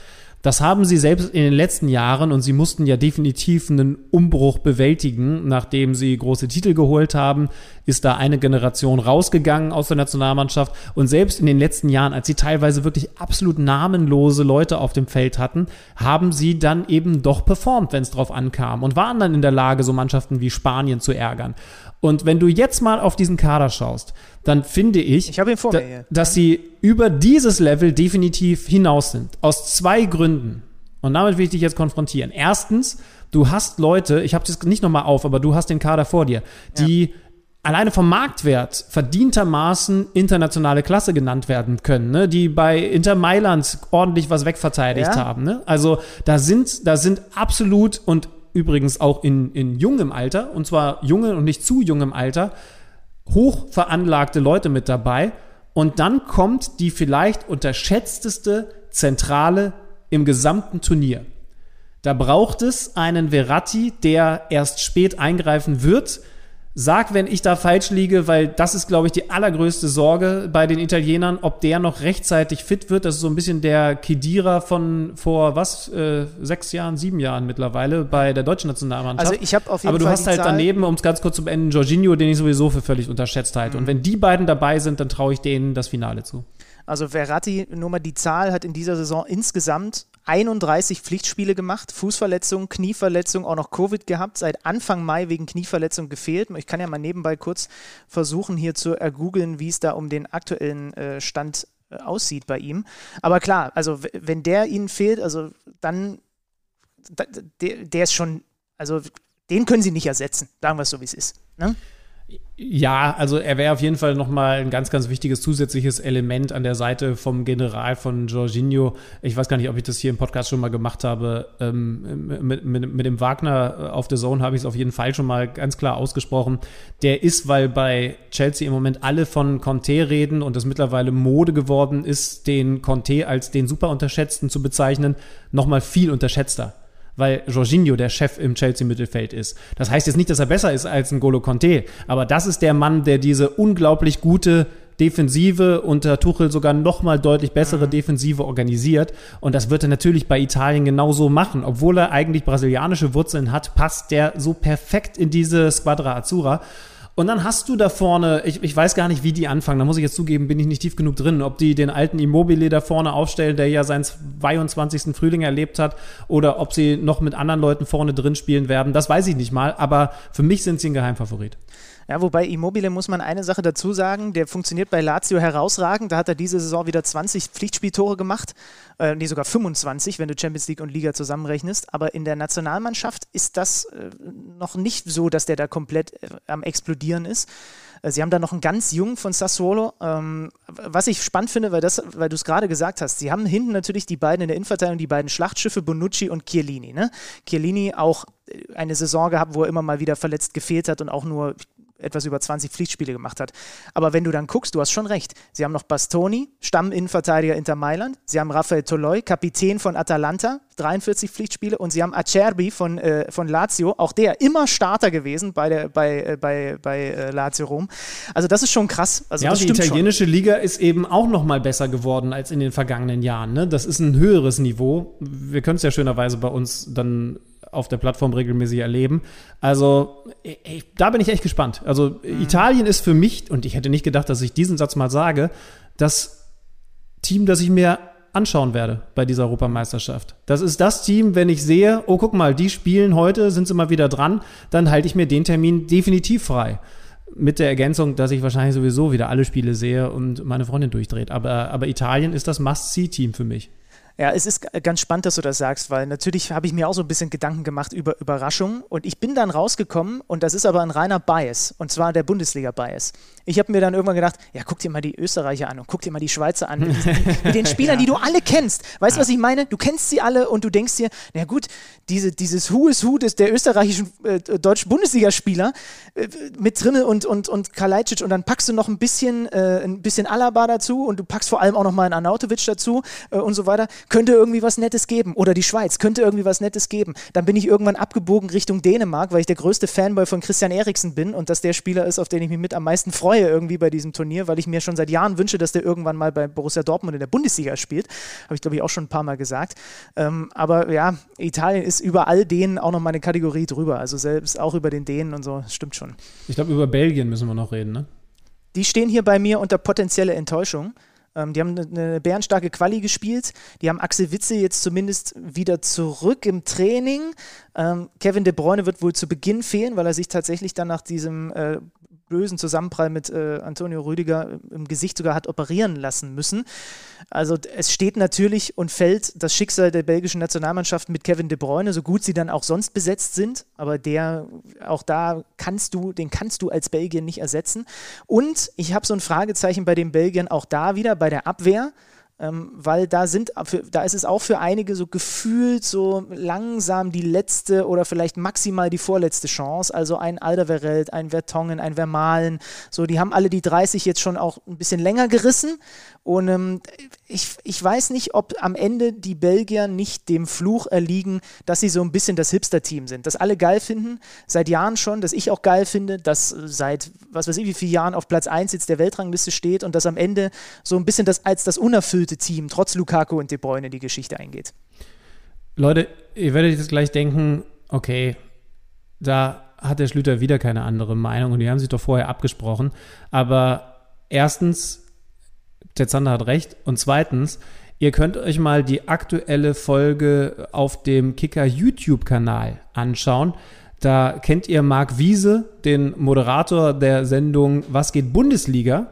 Das haben sie selbst in den letzten Jahren und sie mussten ja definitiv einen Umbruch bewältigen, nachdem sie große Titel geholt haben, ist da eine Generation rausgegangen aus der Nationalmannschaft und selbst in den letzten Jahren, als sie teilweise wirklich absolut namenlose Leute auf dem Feld hatten, haben sie dann eben doch performt, wenn es drauf ankam und waren dann in der Lage, so Mannschaften wie Spanien zu ärgern. Und wenn du jetzt mal auf diesen Kader schaust, dann finde ich, ich da, dass sie über dieses Level definitiv hinaus sind. Aus zwei Gründen. Und damit will ich dich jetzt konfrontieren. Erstens, du hast Leute, ich habe das nicht nochmal auf, aber du hast den Kader vor dir, die ja. alleine vom Marktwert verdientermaßen internationale Klasse genannt werden können, ne? die bei Inter Mailand ordentlich was wegverteidigt ja. haben. Ne? Also da sind, da sind absolut und übrigens auch in, in jungem Alter, und zwar junge und nicht zu jungem Alter, hochveranlagte Leute mit dabei. Und dann kommt die vielleicht unterschätzteste Zentrale im gesamten Turnier. Da braucht es einen Verratti, der erst spät eingreifen wird, Sag, wenn ich da falsch liege, weil das ist, glaube ich, die allergrößte Sorge bei den Italienern, ob der noch rechtzeitig fit wird. Das ist so ein bisschen der Kedira von vor was, äh, sechs Jahren, sieben Jahren mittlerweile bei der deutschen Nationalmannschaft. Also ich habe auf jeden Aber du Fall hast halt Zahl daneben, um es ganz kurz zu beenden, Jorginho, den ich sowieso für völlig unterschätzt halte. Mhm. Und wenn die beiden dabei sind, dann traue ich denen das Finale zu. Also Verratti, nur mal die Zahl, hat in dieser Saison insgesamt 31 Pflichtspiele gemacht, Fußverletzung, Knieverletzung, auch noch Covid gehabt, seit Anfang Mai wegen Knieverletzung gefehlt. Ich kann ja mal nebenbei kurz versuchen, hier zu ergoogeln, wie es da um den aktuellen äh, Stand äh, aussieht bei ihm. Aber klar, also wenn der ihnen fehlt, also dann, der, der ist schon, also den können sie nicht ersetzen, sagen wir es so, wie es ist. Ne? Ja, also er wäre auf jeden Fall nochmal ein ganz, ganz wichtiges zusätzliches Element an der Seite vom General von Jorginho. Ich weiß gar nicht, ob ich das hier im Podcast schon mal gemacht habe. Ähm, mit, mit, mit dem Wagner auf der Zone habe ich es auf jeden Fall schon mal ganz klar ausgesprochen. Der ist, weil bei Chelsea im Moment alle von Conte reden und es mittlerweile Mode geworden ist, den Conte als den super unterschätzten zu bezeichnen, nochmal viel unterschätzter weil Jorginho der Chef im Chelsea-Mittelfeld ist. Das heißt jetzt nicht, dass er besser ist als ein Golo Conte, aber das ist der Mann, der diese unglaublich gute Defensive unter Tuchel sogar noch mal deutlich bessere mhm. Defensive organisiert. Und das wird er natürlich bei Italien genauso machen. Obwohl er eigentlich brasilianische Wurzeln hat, passt der so perfekt in diese Squadra Azzurra. Und dann hast du da vorne, ich, ich weiß gar nicht, wie die anfangen, da muss ich jetzt zugeben, bin ich nicht tief genug drin, ob die den alten Immobile da vorne aufstellen, der ja seinen 22. Frühling erlebt hat, oder ob sie noch mit anderen Leuten vorne drin spielen werden, das weiß ich nicht mal, aber für mich sind sie ein Geheimfavorit. Ja, wobei Immobile muss man eine Sache dazu sagen, der funktioniert bei Lazio herausragend. Da hat er diese Saison wieder 20 Pflichtspieltore gemacht, äh, nee, sogar 25, wenn du Champions League und Liga zusammenrechnest. Aber in der Nationalmannschaft ist das äh, noch nicht so, dass der da komplett äh, am explodieren ist. Äh, sie haben da noch einen ganz jungen von Sassuolo. Ähm, was ich spannend finde, weil, weil du es gerade gesagt hast, sie haben hinten natürlich die beiden in der Innenverteidigung, die beiden Schlachtschiffe Bonucci und Chiellini. Ne? Chiellini auch äh, eine Saison gehabt, wo er immer mal wieder verletzt gefehlt hat und auch nur, etwas über 20 Pflichtspiele gemacht hat. Aber wenn du dann guckst, du hast schon recht. Sie haben noch Bastoni, Stamminnenverteidiger Inter Mailand. Sie haben Rafael Toloi, Kapitän von Atalanta, 43 Pflichtspiele. Und sie haben Acerbi von, äh, von Lazio, auch der immer Starter gewesen bei, der, bei, äh, bei, bei äh, Lazio Rom. Also das ist schon krass. Also ja, die italienische schon. Liga ist eben auch noch mal besser geworden als in den vergangenen Jahren. Ne? Das ist ein höheres Niveau. Wir können es ja schönerweise bei uns dann auf der Plattform regelmäßig erleben. Also ich, da bin ich echt gespannt. Also mhm. Italien ist für mich, und ich hätte nicht gedacht, dass ich diesen Satz mal sage, das Team, das ich mir anschauen werde bei dieser Europameisterschaft. Das ist das Team, wenn ich sehe, oh guck mal, die spielen heute, sind sie mal wieder dran, dann halte ich mir den Termin definitiv frei. Mit der Ergänzung, dass ich wahrscheinlich sowieso wieder alle Spiele sehe und meine Freundin durchdreht. Aber, aber Italien ist das Must-See-Team für mich. Ja, es ist ganz spannend, dass du das sagst, weil natürlich habe ich mir auch so ein bisschen Gedanken gemacht über Überraschungen und ich bin dann rausgekommen und das ist aber ein reiner Bias und zwar der Bundesliga-Bias. Ich habe mir dann irgendwann gedacht, ja, guck dir mal die Österreicher an und guck dir mal die Schweizer an, mit, mit den Spielern, ja. die du alle kennst. Weißt du, ja. was ich meine? Du kennst sie alle und du denkst dir, na gut, diese, dieses Who is Who des, der österreichischen äh, deutschen Bundesligaspieler äh, mit Trimmel und, und, und Kalajdzic und dann packst du noch ein bisschen, äh, ein bisschen Alaba dazu und du packst vor allem auch noch mal einen Arnautovic dazu äh, und so weiter könnte irgendwie was Nettes geben. Oder die Schweiz könnte irgendwie was Nettes geben. Dann bin ich irgendwann abgebogen Richtung Dänemark, weil ich der größte Fanboy von Christian Eriksen bin und das der Spieler ist, auf den ich mich mit am meisten freue irgendwie bei diesem Turnier, weil ich mir schon seit Jahren wünsche, dass der irgendwann mal bei Borussia Dortmund in der Bundesliga spielt. Habe ich, glaube ich, auch schon ein paar Mal gesagt. Ähm, aber ja, Italien ist über all denen auch noch mal eine Kategorie drüber. Also selbst auch über den Dänen und so, stimmt schon. Ich glaube, über Belgien müssen wir noch reden, ne? Die stehen hier bei mir unter potenzielle Enttäuschung. Ähm, die haben eine, eine bärenstarke Quali gespielt. Die haben Axel Witze jetzt zumindest wieder zurück im Training. Ähm, Kevin De Bruyne wird wohl zu Beginn fehlen, weil er sich tatsächlich dann nach diesem äh, bösen Zusammenprall mit äh, Antonio Rüdiger im Gesicht sogar hat operieren lassen müssen. Also es steht natürlich und fällt das Schicksal der belgischen Nationalmannschaft mit Kevin De Bruyne, so gut sie dann auch sonst besetzt sind, aber der auch da kannst du, den kannst du als Belgier nicht ersetzen. Und ich habe so ein Fragezeichen bei den Belgiern auch da wieder bei der Abwehr ähm, weil da sind, da ist es auch für einige so gefühlt so langsam die letzte oder vielleicht maximal die vorletzte Chance. Also ein Alderweireld, ein Vertongen, ein Vermalen, so die haben alle die 30 jetzt schon auch ein bisschen länger gerissen und ähm, ich, ich weiß nicht, ob am Ende die Belgier nicht dem Fluch erliegen, dass sie so ein bisschen das Hipster-Team sind. Das alle geil finden, seit Jahren schon, dass ich auch geil finde, dass seit was weiß ich wie vielen Jahren auf Platz 1 jetzt der Weltrangliste steht und dass am Ende so ein bisschen das als das unerfüllte Team, trotz Lukaku und De Bruyne, die Geschichte eingeht. Leute, ihr werdet jetzt gleich denken, okay, da hat der Schlüter wieder keine andere Meinung und die haben sich doch vorher abgesprochen. Aber erstens, der Zander hat recht. Und zweitens, ihr könnt euch mal die aktuelle Folge auf dem Kicker YouTube-Kanal anschauen. Da kennt ihr Marc Wiese, den Moderator der Sendung Was geht Bundesliga?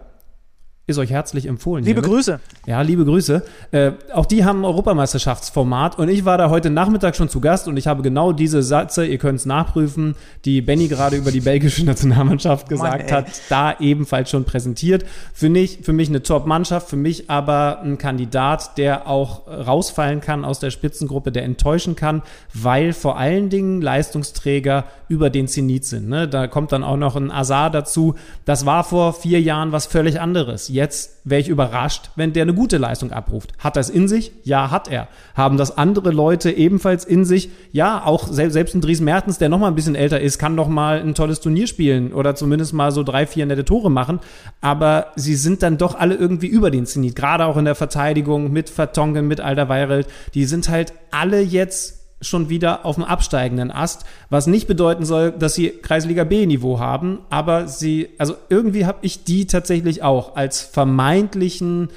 Ist euch herzlich empfohlen. Liebe hiermit. Grüße. Ja, liebe Grüße. Äh, auch die haben ein Europameisterschaftsformat und ich war da heute Nachmittag schon zu Gast und ich habe genau diese Sätze, ihr könnt es nachprüfen, die Benny gerade über die belgische Nationalmannschaft gesagt Mann, hat, da ebenfalls schon präsentiert. Für mich, für mich eine Top-Mannschaft, für mich aber ein Kandidat, der auch rausfallen kann aus der Spitzengruppe, der enttäuschen kann, weil vor allen Dingen Leistungsträger über den Zenit sind. Ne? Da kommt dann auch noch ein Azar dazu. Das war vor vier Jahren was völlig anderes Jetzt wäre ich überrascht, wenn der eine gute Leistung abruft. Hat es in sich? Ja, hat er. Haben das andere Leute ebenfalls in sich? Ja, auch selbst ein Dries Mertens, der noch mal ein bisschen älter ist, kann noch mal ein tolles Turnier spielen oder zumindest mal so drei, vier nette Tore machen. Aber sie sind dann doch alle irgendwie über den Zenit. Gerade auch in der Verteidigung mit Vertongen, mit Alderweireld. Die sind halt alle jetzt schon wieder auf dem absteigenden Ast, was nicht bedeuten soll, dass sie Kreisliga B-Niveau haben, aber sie, also irgendwie habe ich die tatsächlich auch als vermeintlichen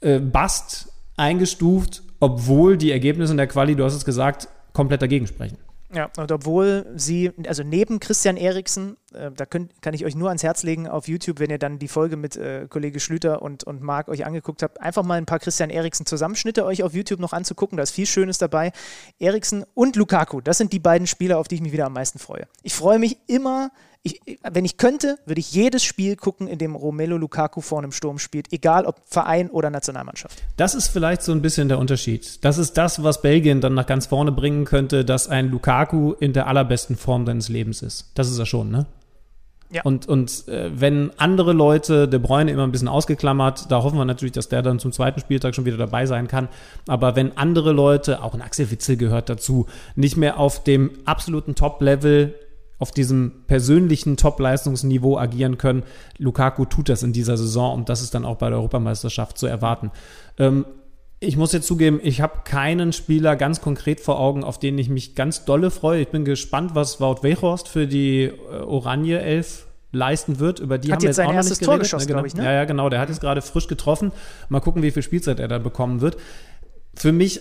äh, Bast eingestuft, obwohl die Ergebnisse in der Quali, du hast es gesagt, komplett dagegen sprechen. Ja, und obwohl sie, also neben Christian Eriksen, äh, da könnt, kann ich euch nur ans Herz legen auf YouTube, wenn ihr dann die Folge mit äh, Kollege Schlüter und, und Marc euch angeguckt habt, einfach mal ein paar Christian Eriksen Zusammenschnitte euch auf YouTube noch anzugucken. Da ist viel Schönes dabei. Eriksen und Lukaku, das sind die beiden Spieler, auf die ich mich wieder am meisten freue. Ich freue mich immer ich, wenn ich könnte, würde ich jedes Spiel gucken, in dem Romelu Lukaku vorne im Sturm spielt, egal ob Verein oder Nationalmannschaft. Das ist vielleicht so ein bisschen der Unterschied. Das ist das, was Belgien dann nach ganz vorne bringen könnte, dass ein Lukaku in der allerbesten Form seines Lebens ist. Das ist er schon, ne? Ja. Und, und äh, wenn andere Leute De Bruyne immer ein bisschen ausgeklammert, da hoffen wir natürlich, dass der dann zum zweiten Spieltag schon wieder dabei sein kann. Aber wenn andere Leute, auch ein Axel Witzel gehört dazu, nicht mehr auf dem absoluten Top-Level auf diesem persönlichen Top-Leistungsniveau agieren können. Lukaku tut das in dieser Saison und das ist dann auch bei der Europameisterschaft zu erwarten. Ähm, ich muss jetzt zugeben, ich habe keinen Spieler ganz konkret vor Augen, auf den ich mich ganz dolle freue. Ich bin gespannt, was Wout Weghorst für die äh, Oranje 11 leisten wird. Über die Hat haben wir jetzt jetzt sein auch noch nicht Tor geredet. geschossen, genau. glaub ich, ne? Ja, ja, genau. Der hat jetzt gerade frisch getroffen. Mal gucken, wie viel Spielzeit er da bekommen wird. Für mich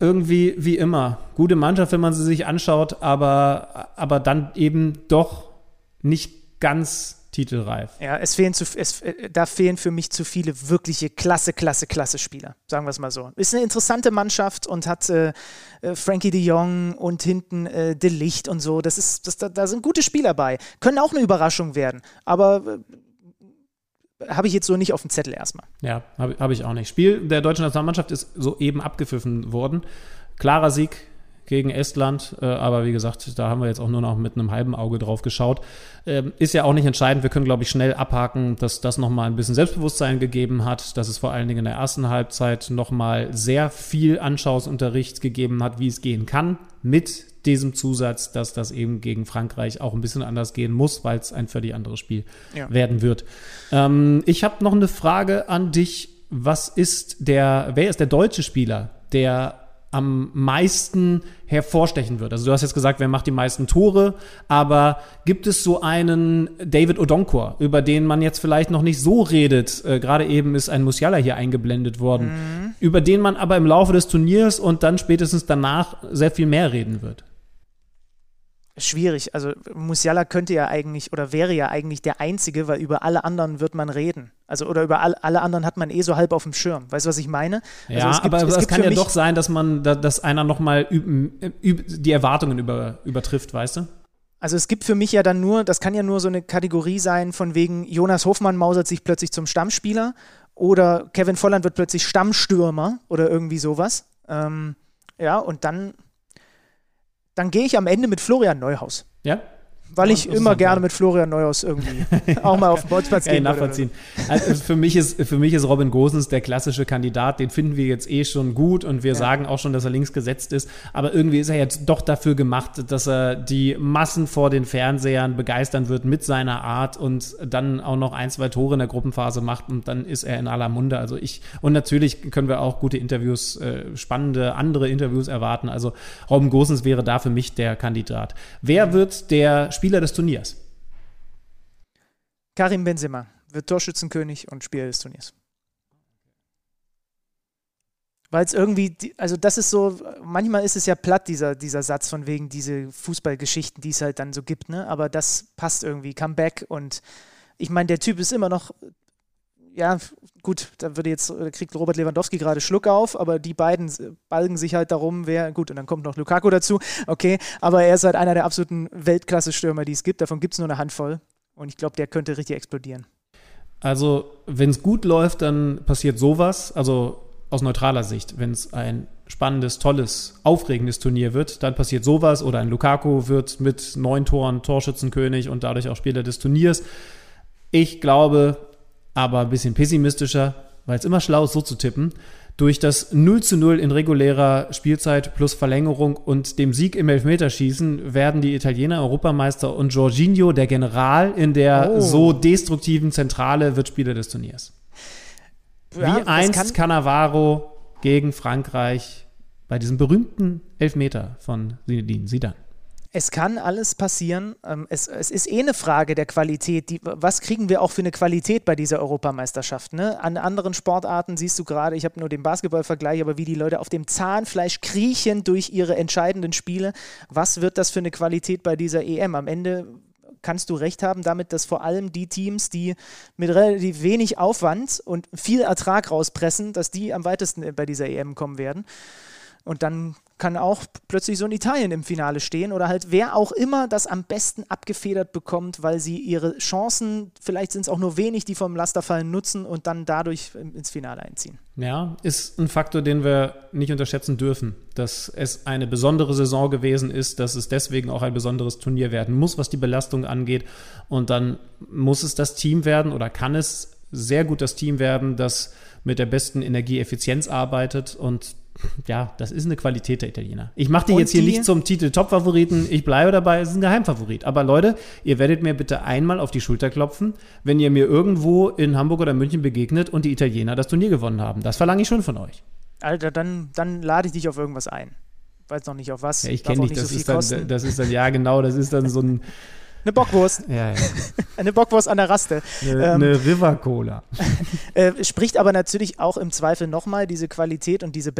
irgendwie wie immer. Gute Mannschaft, wenn man sie sich anschaut, aber, aber dann eben doch nicht ganz titelreif. Ja, es fehlen zu, es, äh, da fehlen für mich zu viele wirkliche klasse, klasse, klasse Spieler. Sagen wir es mal so. Ist eine interessante Mannschaft und hat äh, äh, Frankie de Jong und hinten äh, De Licht und so. Das ist, das, da, da sind gute Spieler bei. Können auch eine Überraschung werden. Aber äh, habe ich jetzt so nicht auf dem Zettel erstmal. Ja, habe hab ich auch nicht. Spiel der deutschen Nationalmannschaft ist soeben abgepfiffen worden. Klarer Sieg gegen Estland, äh, aber wie gesagt, da haben wir jetzt auch nur noch mit einem halben Auge drauf geschaut. Ähm, ist ja auch nicht entscheidend. Wir können, glaube ich, schnell abhaken, dass das nochmal ein bisschen Selbstbewusstsein gegeben hat, dass es vor allen Dingen in der ersten Halbzeit nochmal sehr viel Anschauungsunterricht gegeben hat, wie es gehen kann, mit diesem Zusatz, dass das eben gegen Frankreich auch ein bisschen anders gehen muss, weil es ein völlig anderes Spiel Ja. werden wird. Ähm, ich habe noch eine Frage an dich. Was ist der, wer ist der deutsche Spieler, der am meisten hervorstechen wird? Also du hast jetzt gesagt, wer macht die meisten Tore, aber gibt es so einen David Odonkor, über den man jetzt vielleicht noch nicht so redet? Äh, Gerade eben ist ein Musiala hier eingeblendet worden, über den man aber im Laufe des Turniers und dann spätestens danach sehr viel mehr reden wird. Schwierig. Also Musiala könnte ja eigentlich oder wäre ja eigentlich der Einzige, weil über alle anderen wird man reden. Also oder über all, alle anderen hat man eh so halb auf dem Schirm. Weißt du, was ich meine? Ja, also es gibt- aber es es kann ja doch sein, dass man, da- dass einer nochmal die Erwartungen über, übertrifft, weißt du? Also es gibt für mich ja dann nur, das kann ja nur so eine Kategorie sein, von wegen Jonas Hofmann mausert sich plötzlich zum Stammspieler oder Kevin Volland wird plötzlich Stammstürmer oder irgendwie sowas. Ähm, ja, und dann, dann gehe ich am Ende mit Florian Neuhaus. Ja? Weil Ja, ich immer gerne ja. mit Florian Neuhaus irgendwie auch mal auf den Bolzplatz gehen nachvollziehen. Also für, mich ist, für mich ist Robin Gosens der klassische Kandidat. Den finden wir jetzt eh schon gut und wir sagen auch schon, dass er links gesetzt ist. Aber irgendwie ist er jetzt doch dafür gemacht, dass er die Massen vor den Fernsehern begeistern wird mit seiner Art und dann auch noch ein, zwei Tore in der Gruppenphase macht und dann ist er in aller Munde. Also ich, und natürlich können wir auch gute Interviews, äh, spannende andere Interviews erwarten. Also Robin Gosens wäre da für mich der Kandidat. Wer wird der Spieler des Turniers? Karim Benzema wird Torschützenkönig und Spieler des Turniers. Weil es irgendwie, also das ist so, manchmal ist es ja platt, dieser, dieser Satz von wegen diese Fußballgeschichten, die es halt dann so gibt, ne? Aber das passt irgendwie. Comeback und ich meine, der Typ ist immer noch, ja, gut, da würde jetzt, da kriegt Robert Lewandowski gerade Schluck auf, aber die beiden balgen sich halt darum, wer, gut, und dann kommt noch Lukaku dazu, okay, aber er ist halt einer der absoluten Weltklasse-Stürmer, die es gibt. Davon gibt es nur eine Handvoll. Und ich glaube, der könnte richtig explodieren. Also, wenn es gut läuft, dann passiert sowas. Also aus neutraler Sicht, wenn es ein spannendes, tolles, aufregendes Turnier wird, dann passiert sowas. Oder ein Lukaku wird mit neun Toren Torschützenkönig und dadurch auch Spieler des Turniers. Ich glaube, aber ein bisschen pessimistischer, weil es immer schlau ist, so zu tippen. Durch das 0 zu 0 in regulärer Spielzeit plus Verlängerung und dem Sieg im Elfmeterschießen werden die Italiener Europameister und Jorginho, der General in der Oh. so destruktiven Zentrale, wird Spieler des Turniers. Ja, Wie einst kann- Cannavaro gegen Frankreich bei diesem berühmten Elfmeter von Zinedine Zidane. Es kann alles passieren. Ähm, es, es ist eh eine Frage der Qualität. Die, was kriegen wir auch für eine Qualität bei dieser Europameisterschaft? Ne? An anderen Sportarten siehst du gerade, ich habe nur den Basketballvergleich, aber wie die Leute auf dem Zahnfleisch kriechen durch ihre entscheidenden Spiele. Was wird das für eine Qualität bei dieser EM? Am Ende kannst du recht haben damit, dass vor allem die Teams, die mit relativ wenig Aufwand und viel Ertrag rauspressen, dass die am weitesten bei dieser EM kommen werden. Und dann kann auch plötzlich so ein Italien im Finale stehen oder halt wer auch immer das am besten abgefedert bekommt, weil sie ihre Chancen, vielleicht sind es auch nur wenig, die vom Laster fallen, nutzen und dann dadurch ins Finale einziehen. Ja, ist ein Faktor, den wir nicht unterschätzen dürfen, dass es eine besondere Saison gewesen ist, dass es deswegen auch ein besonderes Turnier werden muss, was die Belastung angeht. Und dann muss es das Team werden oder kann es sehr gut das Team werden, das mit der besten Energieeffizienz arbeitet und ja, das ist eine Qualität der Italiener. Ich mache die Und jetzt hier die- nicht zum Titel Top-Favoriten. Ich bleibe dabei, es ist ein Geheimfavorit. Aber Leute, ihr werdet mir bitte einmal auf die Schulter klopfen, wenn ihr mir irgendwo in Hamburg oder München begegnet und die Italiener das Turnier gewonnen haben. Das verlange ich schon von euch. Alter, dann, dann lade ich dich auf irgendwas ein. Weiß noch nicht auf was. Ja, ich kenne dich, nicht das, so ist dann, das ist dann, ja genau, das ist dann so ein Eine Bockwurst. Ja, ja. Eine Bockwurst an der Raste. Eine, Ähm, eine River Cola. Äh, spricht aber natürlich auch im Zweifel nochmal diese Qualität und diese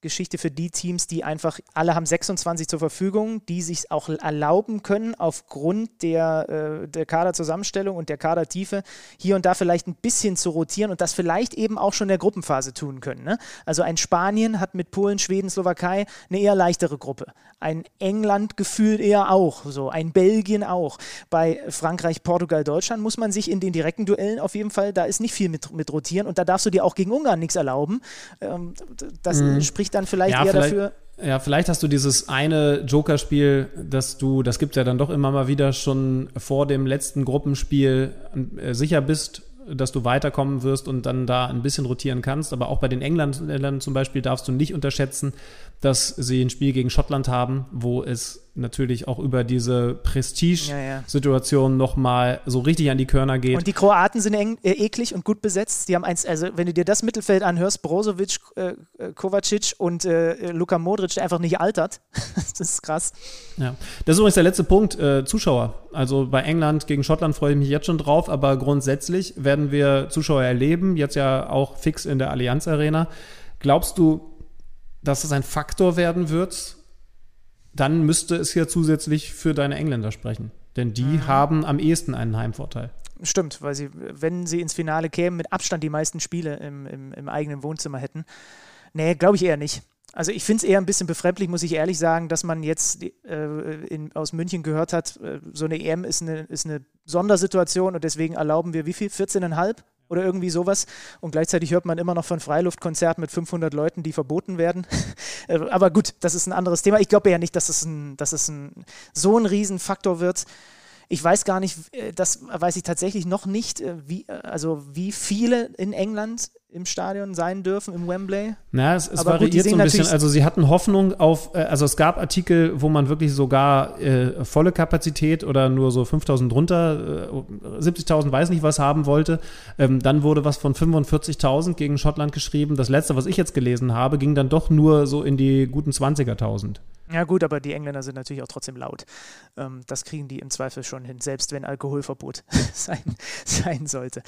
Belastungsgeschichte für die Teams, die einfach, alle haben 26 zur Verfügung, die sich auch erlauben können, aufgrund der, äh, der Kaderzusammenstellung und der Kadertiefe hier und da vielleicht ein bisschen zu rotieren und das vielleicht eben auch schon in der Gruppenphase tun können. Ne? Also ein Spanien hat mit Polen, Schweden, Slowakei eine eher leichtere Gruppe. Ein England gefühlt eher auch, so ein Belgien auch. Bei Frankreich, Portugal, Deutschland muss man sich in den direkten Duellen auf jeden Fall, da ist nicht viel mit, mit rotieren und da darfst du dir auch gegen Ungarn nichts erlauben. Ähm, das spricht dann vielleicht Ja, eher vielleicht- dafür. Ja, vielleicht hast du dieses eine Joker-Spiel, dass du, das gibt ja dann doch immer mal wieder schon vor dem letzten Gruppenspiel äh, sicher bist, dass du weiterkommen wirst und dann da ein bisschen rotieren kannst. Aber auch bei den Engländern zum Beispiel darfst du nicht unterschätzen, dass sie ein Spiel gegen Schottland haben, wo es natürlich auch über diese Prestige-Situation nochmal so richtig an die Körner geht. Und die Kroaten sind eng, äh, eklig und gut besetzt. Die haben eins, also wenn du dir das Mittelfeld anhörst, Brozovic, äh, Kovacic und äh, Luka Modric, der einfach nicht altert. das ist krass. Ja, das ist übrigens der letzte Punkt, äh, Zuschauer. Also bei England gegen Schottland freue ich mich jetzt schon drauf, aber grundsätzlich werden wir Zuschauer erleben, jetzt ja auch fix in der Allianz Arena. Glaubst du, dass es ein Faktor werden wird? Dann müsste es ja zusätzlich für deine Engländer sprechen. Denn die haben am ehesten einen Heimvorteil. Stimmt, weil sie, wenn sie ins Finale kämen, mit Abstand die meisten Spiele im, im, im eigenen Wohnzimmer hätten. Nee, glaube ich eher nicht. Also ich finde es eher ein bisschen befremdlich, muss ich ehrlich sagen, dass man jetzt äh, in, aus München gehört hat, äh, so eine EM ist eine, ist eine Sondersituation und deswegen erlauben wir wie viel? 14,5 oder irgendwie sowas. Und gleichzeitig hört man immer noch von Freiluftkonzerten mit 500 Leuten, die verboten werden. Äh, Aber gut, das ist ein anderes Thema. Ich glaube eher nicht, dass es, ein, dass es ein, so ein Riesenfaktor wird. Ich weiß gar nicht, äh, das weiß ich tatsächlich noch nicht, äh, wie, äh, also wie viele in England im Stadion sein dürfen, im Wembley. Na, es, es Aber gut, variiert so ein bisschen. Also sie hatten Hoffnung auf, also es gab Artikel, wo man wirklich sogar äh, volle Kapazität oder nur so 5000 drunter, äh, 70.000 weiß nicht was haben wollte. Ähm, dann wurde was von 45.000 gegen Schottland geschrieben. Das letzte, was ich jetzt gelesen habe, ging dann doch nur so in die guten 20er.000. Ja gut, aber die Engländer sind natürlich auch trotzdem laut. Ähm, das kriegen die im Zweifel schon hin, selbst wenn Alkoholverbot sein, sein sollte.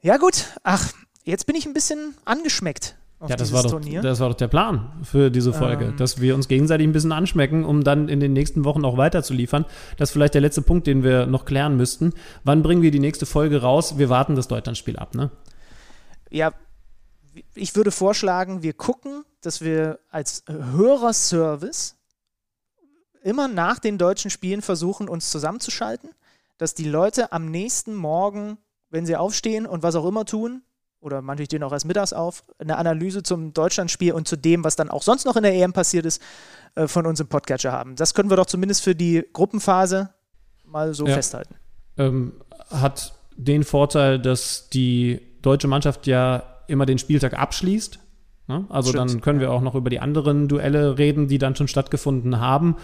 Ja gut, ach, jetzt bin ich ein bisschen angeschmeckt auf Ja, das dieses war, doch, Turnier. das war doch der Plan für diese Folge, Ähm. dass wir uns gegenseitig ein bisschen anschmecken, um dann in den nächsten Wochen auch weiter zu liefern. Das ist vielleicht der letzte Punkt, den wir noch klären müssten. Wann bringen wir die nächste Folge raus? Wir warten das Deutschlandspiel ab, ne? ja, ich würde vorschlagen, wir gucken, dass wir als Hörerservice immer nach den deutschen Spielen versuchen, uns zusammenzuschalten, dass die Leute am nächsten Morgen, wenn sie aufstehen und was auch immer tun, oder manche stehen auch erst mittags auf, eine Analyse zum Deutschlandspiel und zu dem, was dann auch sonst noch in der EM passiert ist, äh, von uns im Podcatcher haben. Das können wir doch zumindest für die Gruppenphase mal so Ja. festhalten. ähm, hat den Vorteil, dass die deutsche Mannschaft ja immer den Spieltag abschließt. Ne? Also Stimmt, dann können wir auch noch über die anderen Duelle reden, die dann schon stattgefunden haben.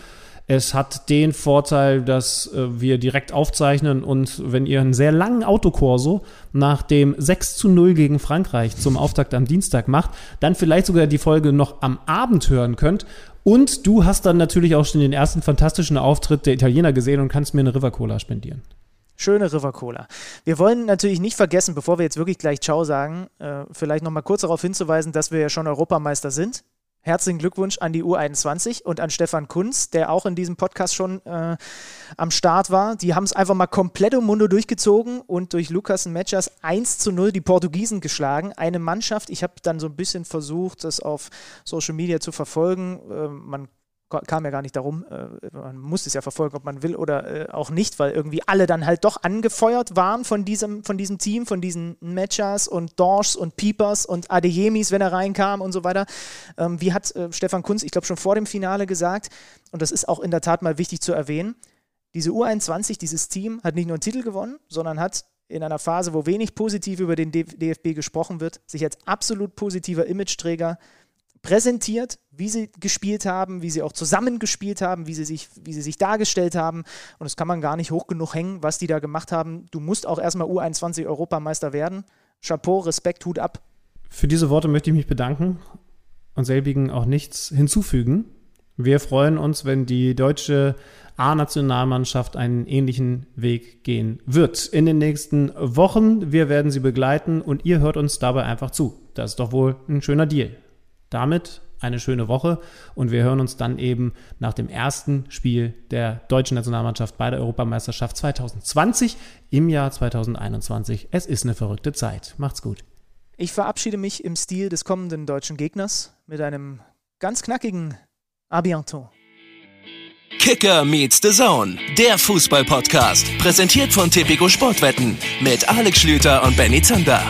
Es hat den Vorteil, dass äh, wir direkt aufzeichnen und wenn ihr einen sehr langen Autokorso nach dem 6 zu 0 gegen Frankreich zum Auftakt am Dienstag macht, dann vielleicht sogar die Folge noch am Abend hören könnt. Und du hast dann natürlich auch schon den ersten fantastischen Auftritt der Italiener gesehen und kannst mir eine River Cola spendieren. Schöne River Cola. Wir wollen natürlich nicht vergessen, bevor wir jetzt wirklich gleich Ciao sagen, äh, vielleicht nochmal kurz darauf hinzuweisen, dass wir ja schon Europameister sind. Herzlichen Glückwunsch an die U21 und an Stefan Kunz, der auch in diesem Podcast schon äh, am Start war. Die haben es einfach mal komplett um Mundo durchgezogen und durch Lukas Matchers 1 zu 0 die Portugiesen geschlagen. Eine Mannschaft, ich habe dann so ein bisschen versucht, das auf Social Media zu verfolgen. Äh, man kam ja gar nicht darum, äh, man muss es ja verfolgen, ob man will oder äh, auch nicht, weil irgendwie alle dann halt doch angefeuert waren von diesem, von diesem Team, von diesen Matchers und Dorschs und Piepers und Adeyemis, wenn er reinkam und so weiter. Ähm, wie hat äh, Stefan Kunz, ich glaube, schon vor dem Finale gesagt, und das ist auch in der Tat mal wichtig zu erwähnen, diese U21, dieses Team hat nicht nur einen Titel gewonnen, sondern hat in einer Phase, wo wenig positiv über den DFB gesprochen wird, sich als absolut positiver Imageträger präsentiert, wie sie gespielt haben, wie sie auch zusammen gespielt haben, wie sie sich, wie sie sich dargestellt haben. Und das kann man gar nicht hoch genug hängen, was die da gemacht haben. Du musst auch erstmal U21 Europameister werden. Chapeau, Respekt, Hut ab. Für diese Worte möchte ich mich bedanken und selbigen auch nichts hinzufügen. Wir freuen uns, wenn die deutsche A-Nationalmannschaft einen ähnlichen Weg gehen wird in den nächsten Wochen. Wir werden sie begleiten und ihr hört uns dabei einfach zu. Das ist doch wohl ein schöner Deal. Damit eine schöne Woche und wir hören uns dann eben nach dem ersten Spiel der deutschen Nationalmannschaft bei der Europameisterschaft 2020 im Jahr 2021. Es ist eine verrückte Zeit. Macht's gut. Ich verabschiede mich im Stil des kommenden deutschen Gegners mit einem ganz knackigen A bientôt. Kicker meets the Zone, der Fußball-Podcast, präsentiert von Tipico Sportwetten mit Alex Schlüter und Benny Zander.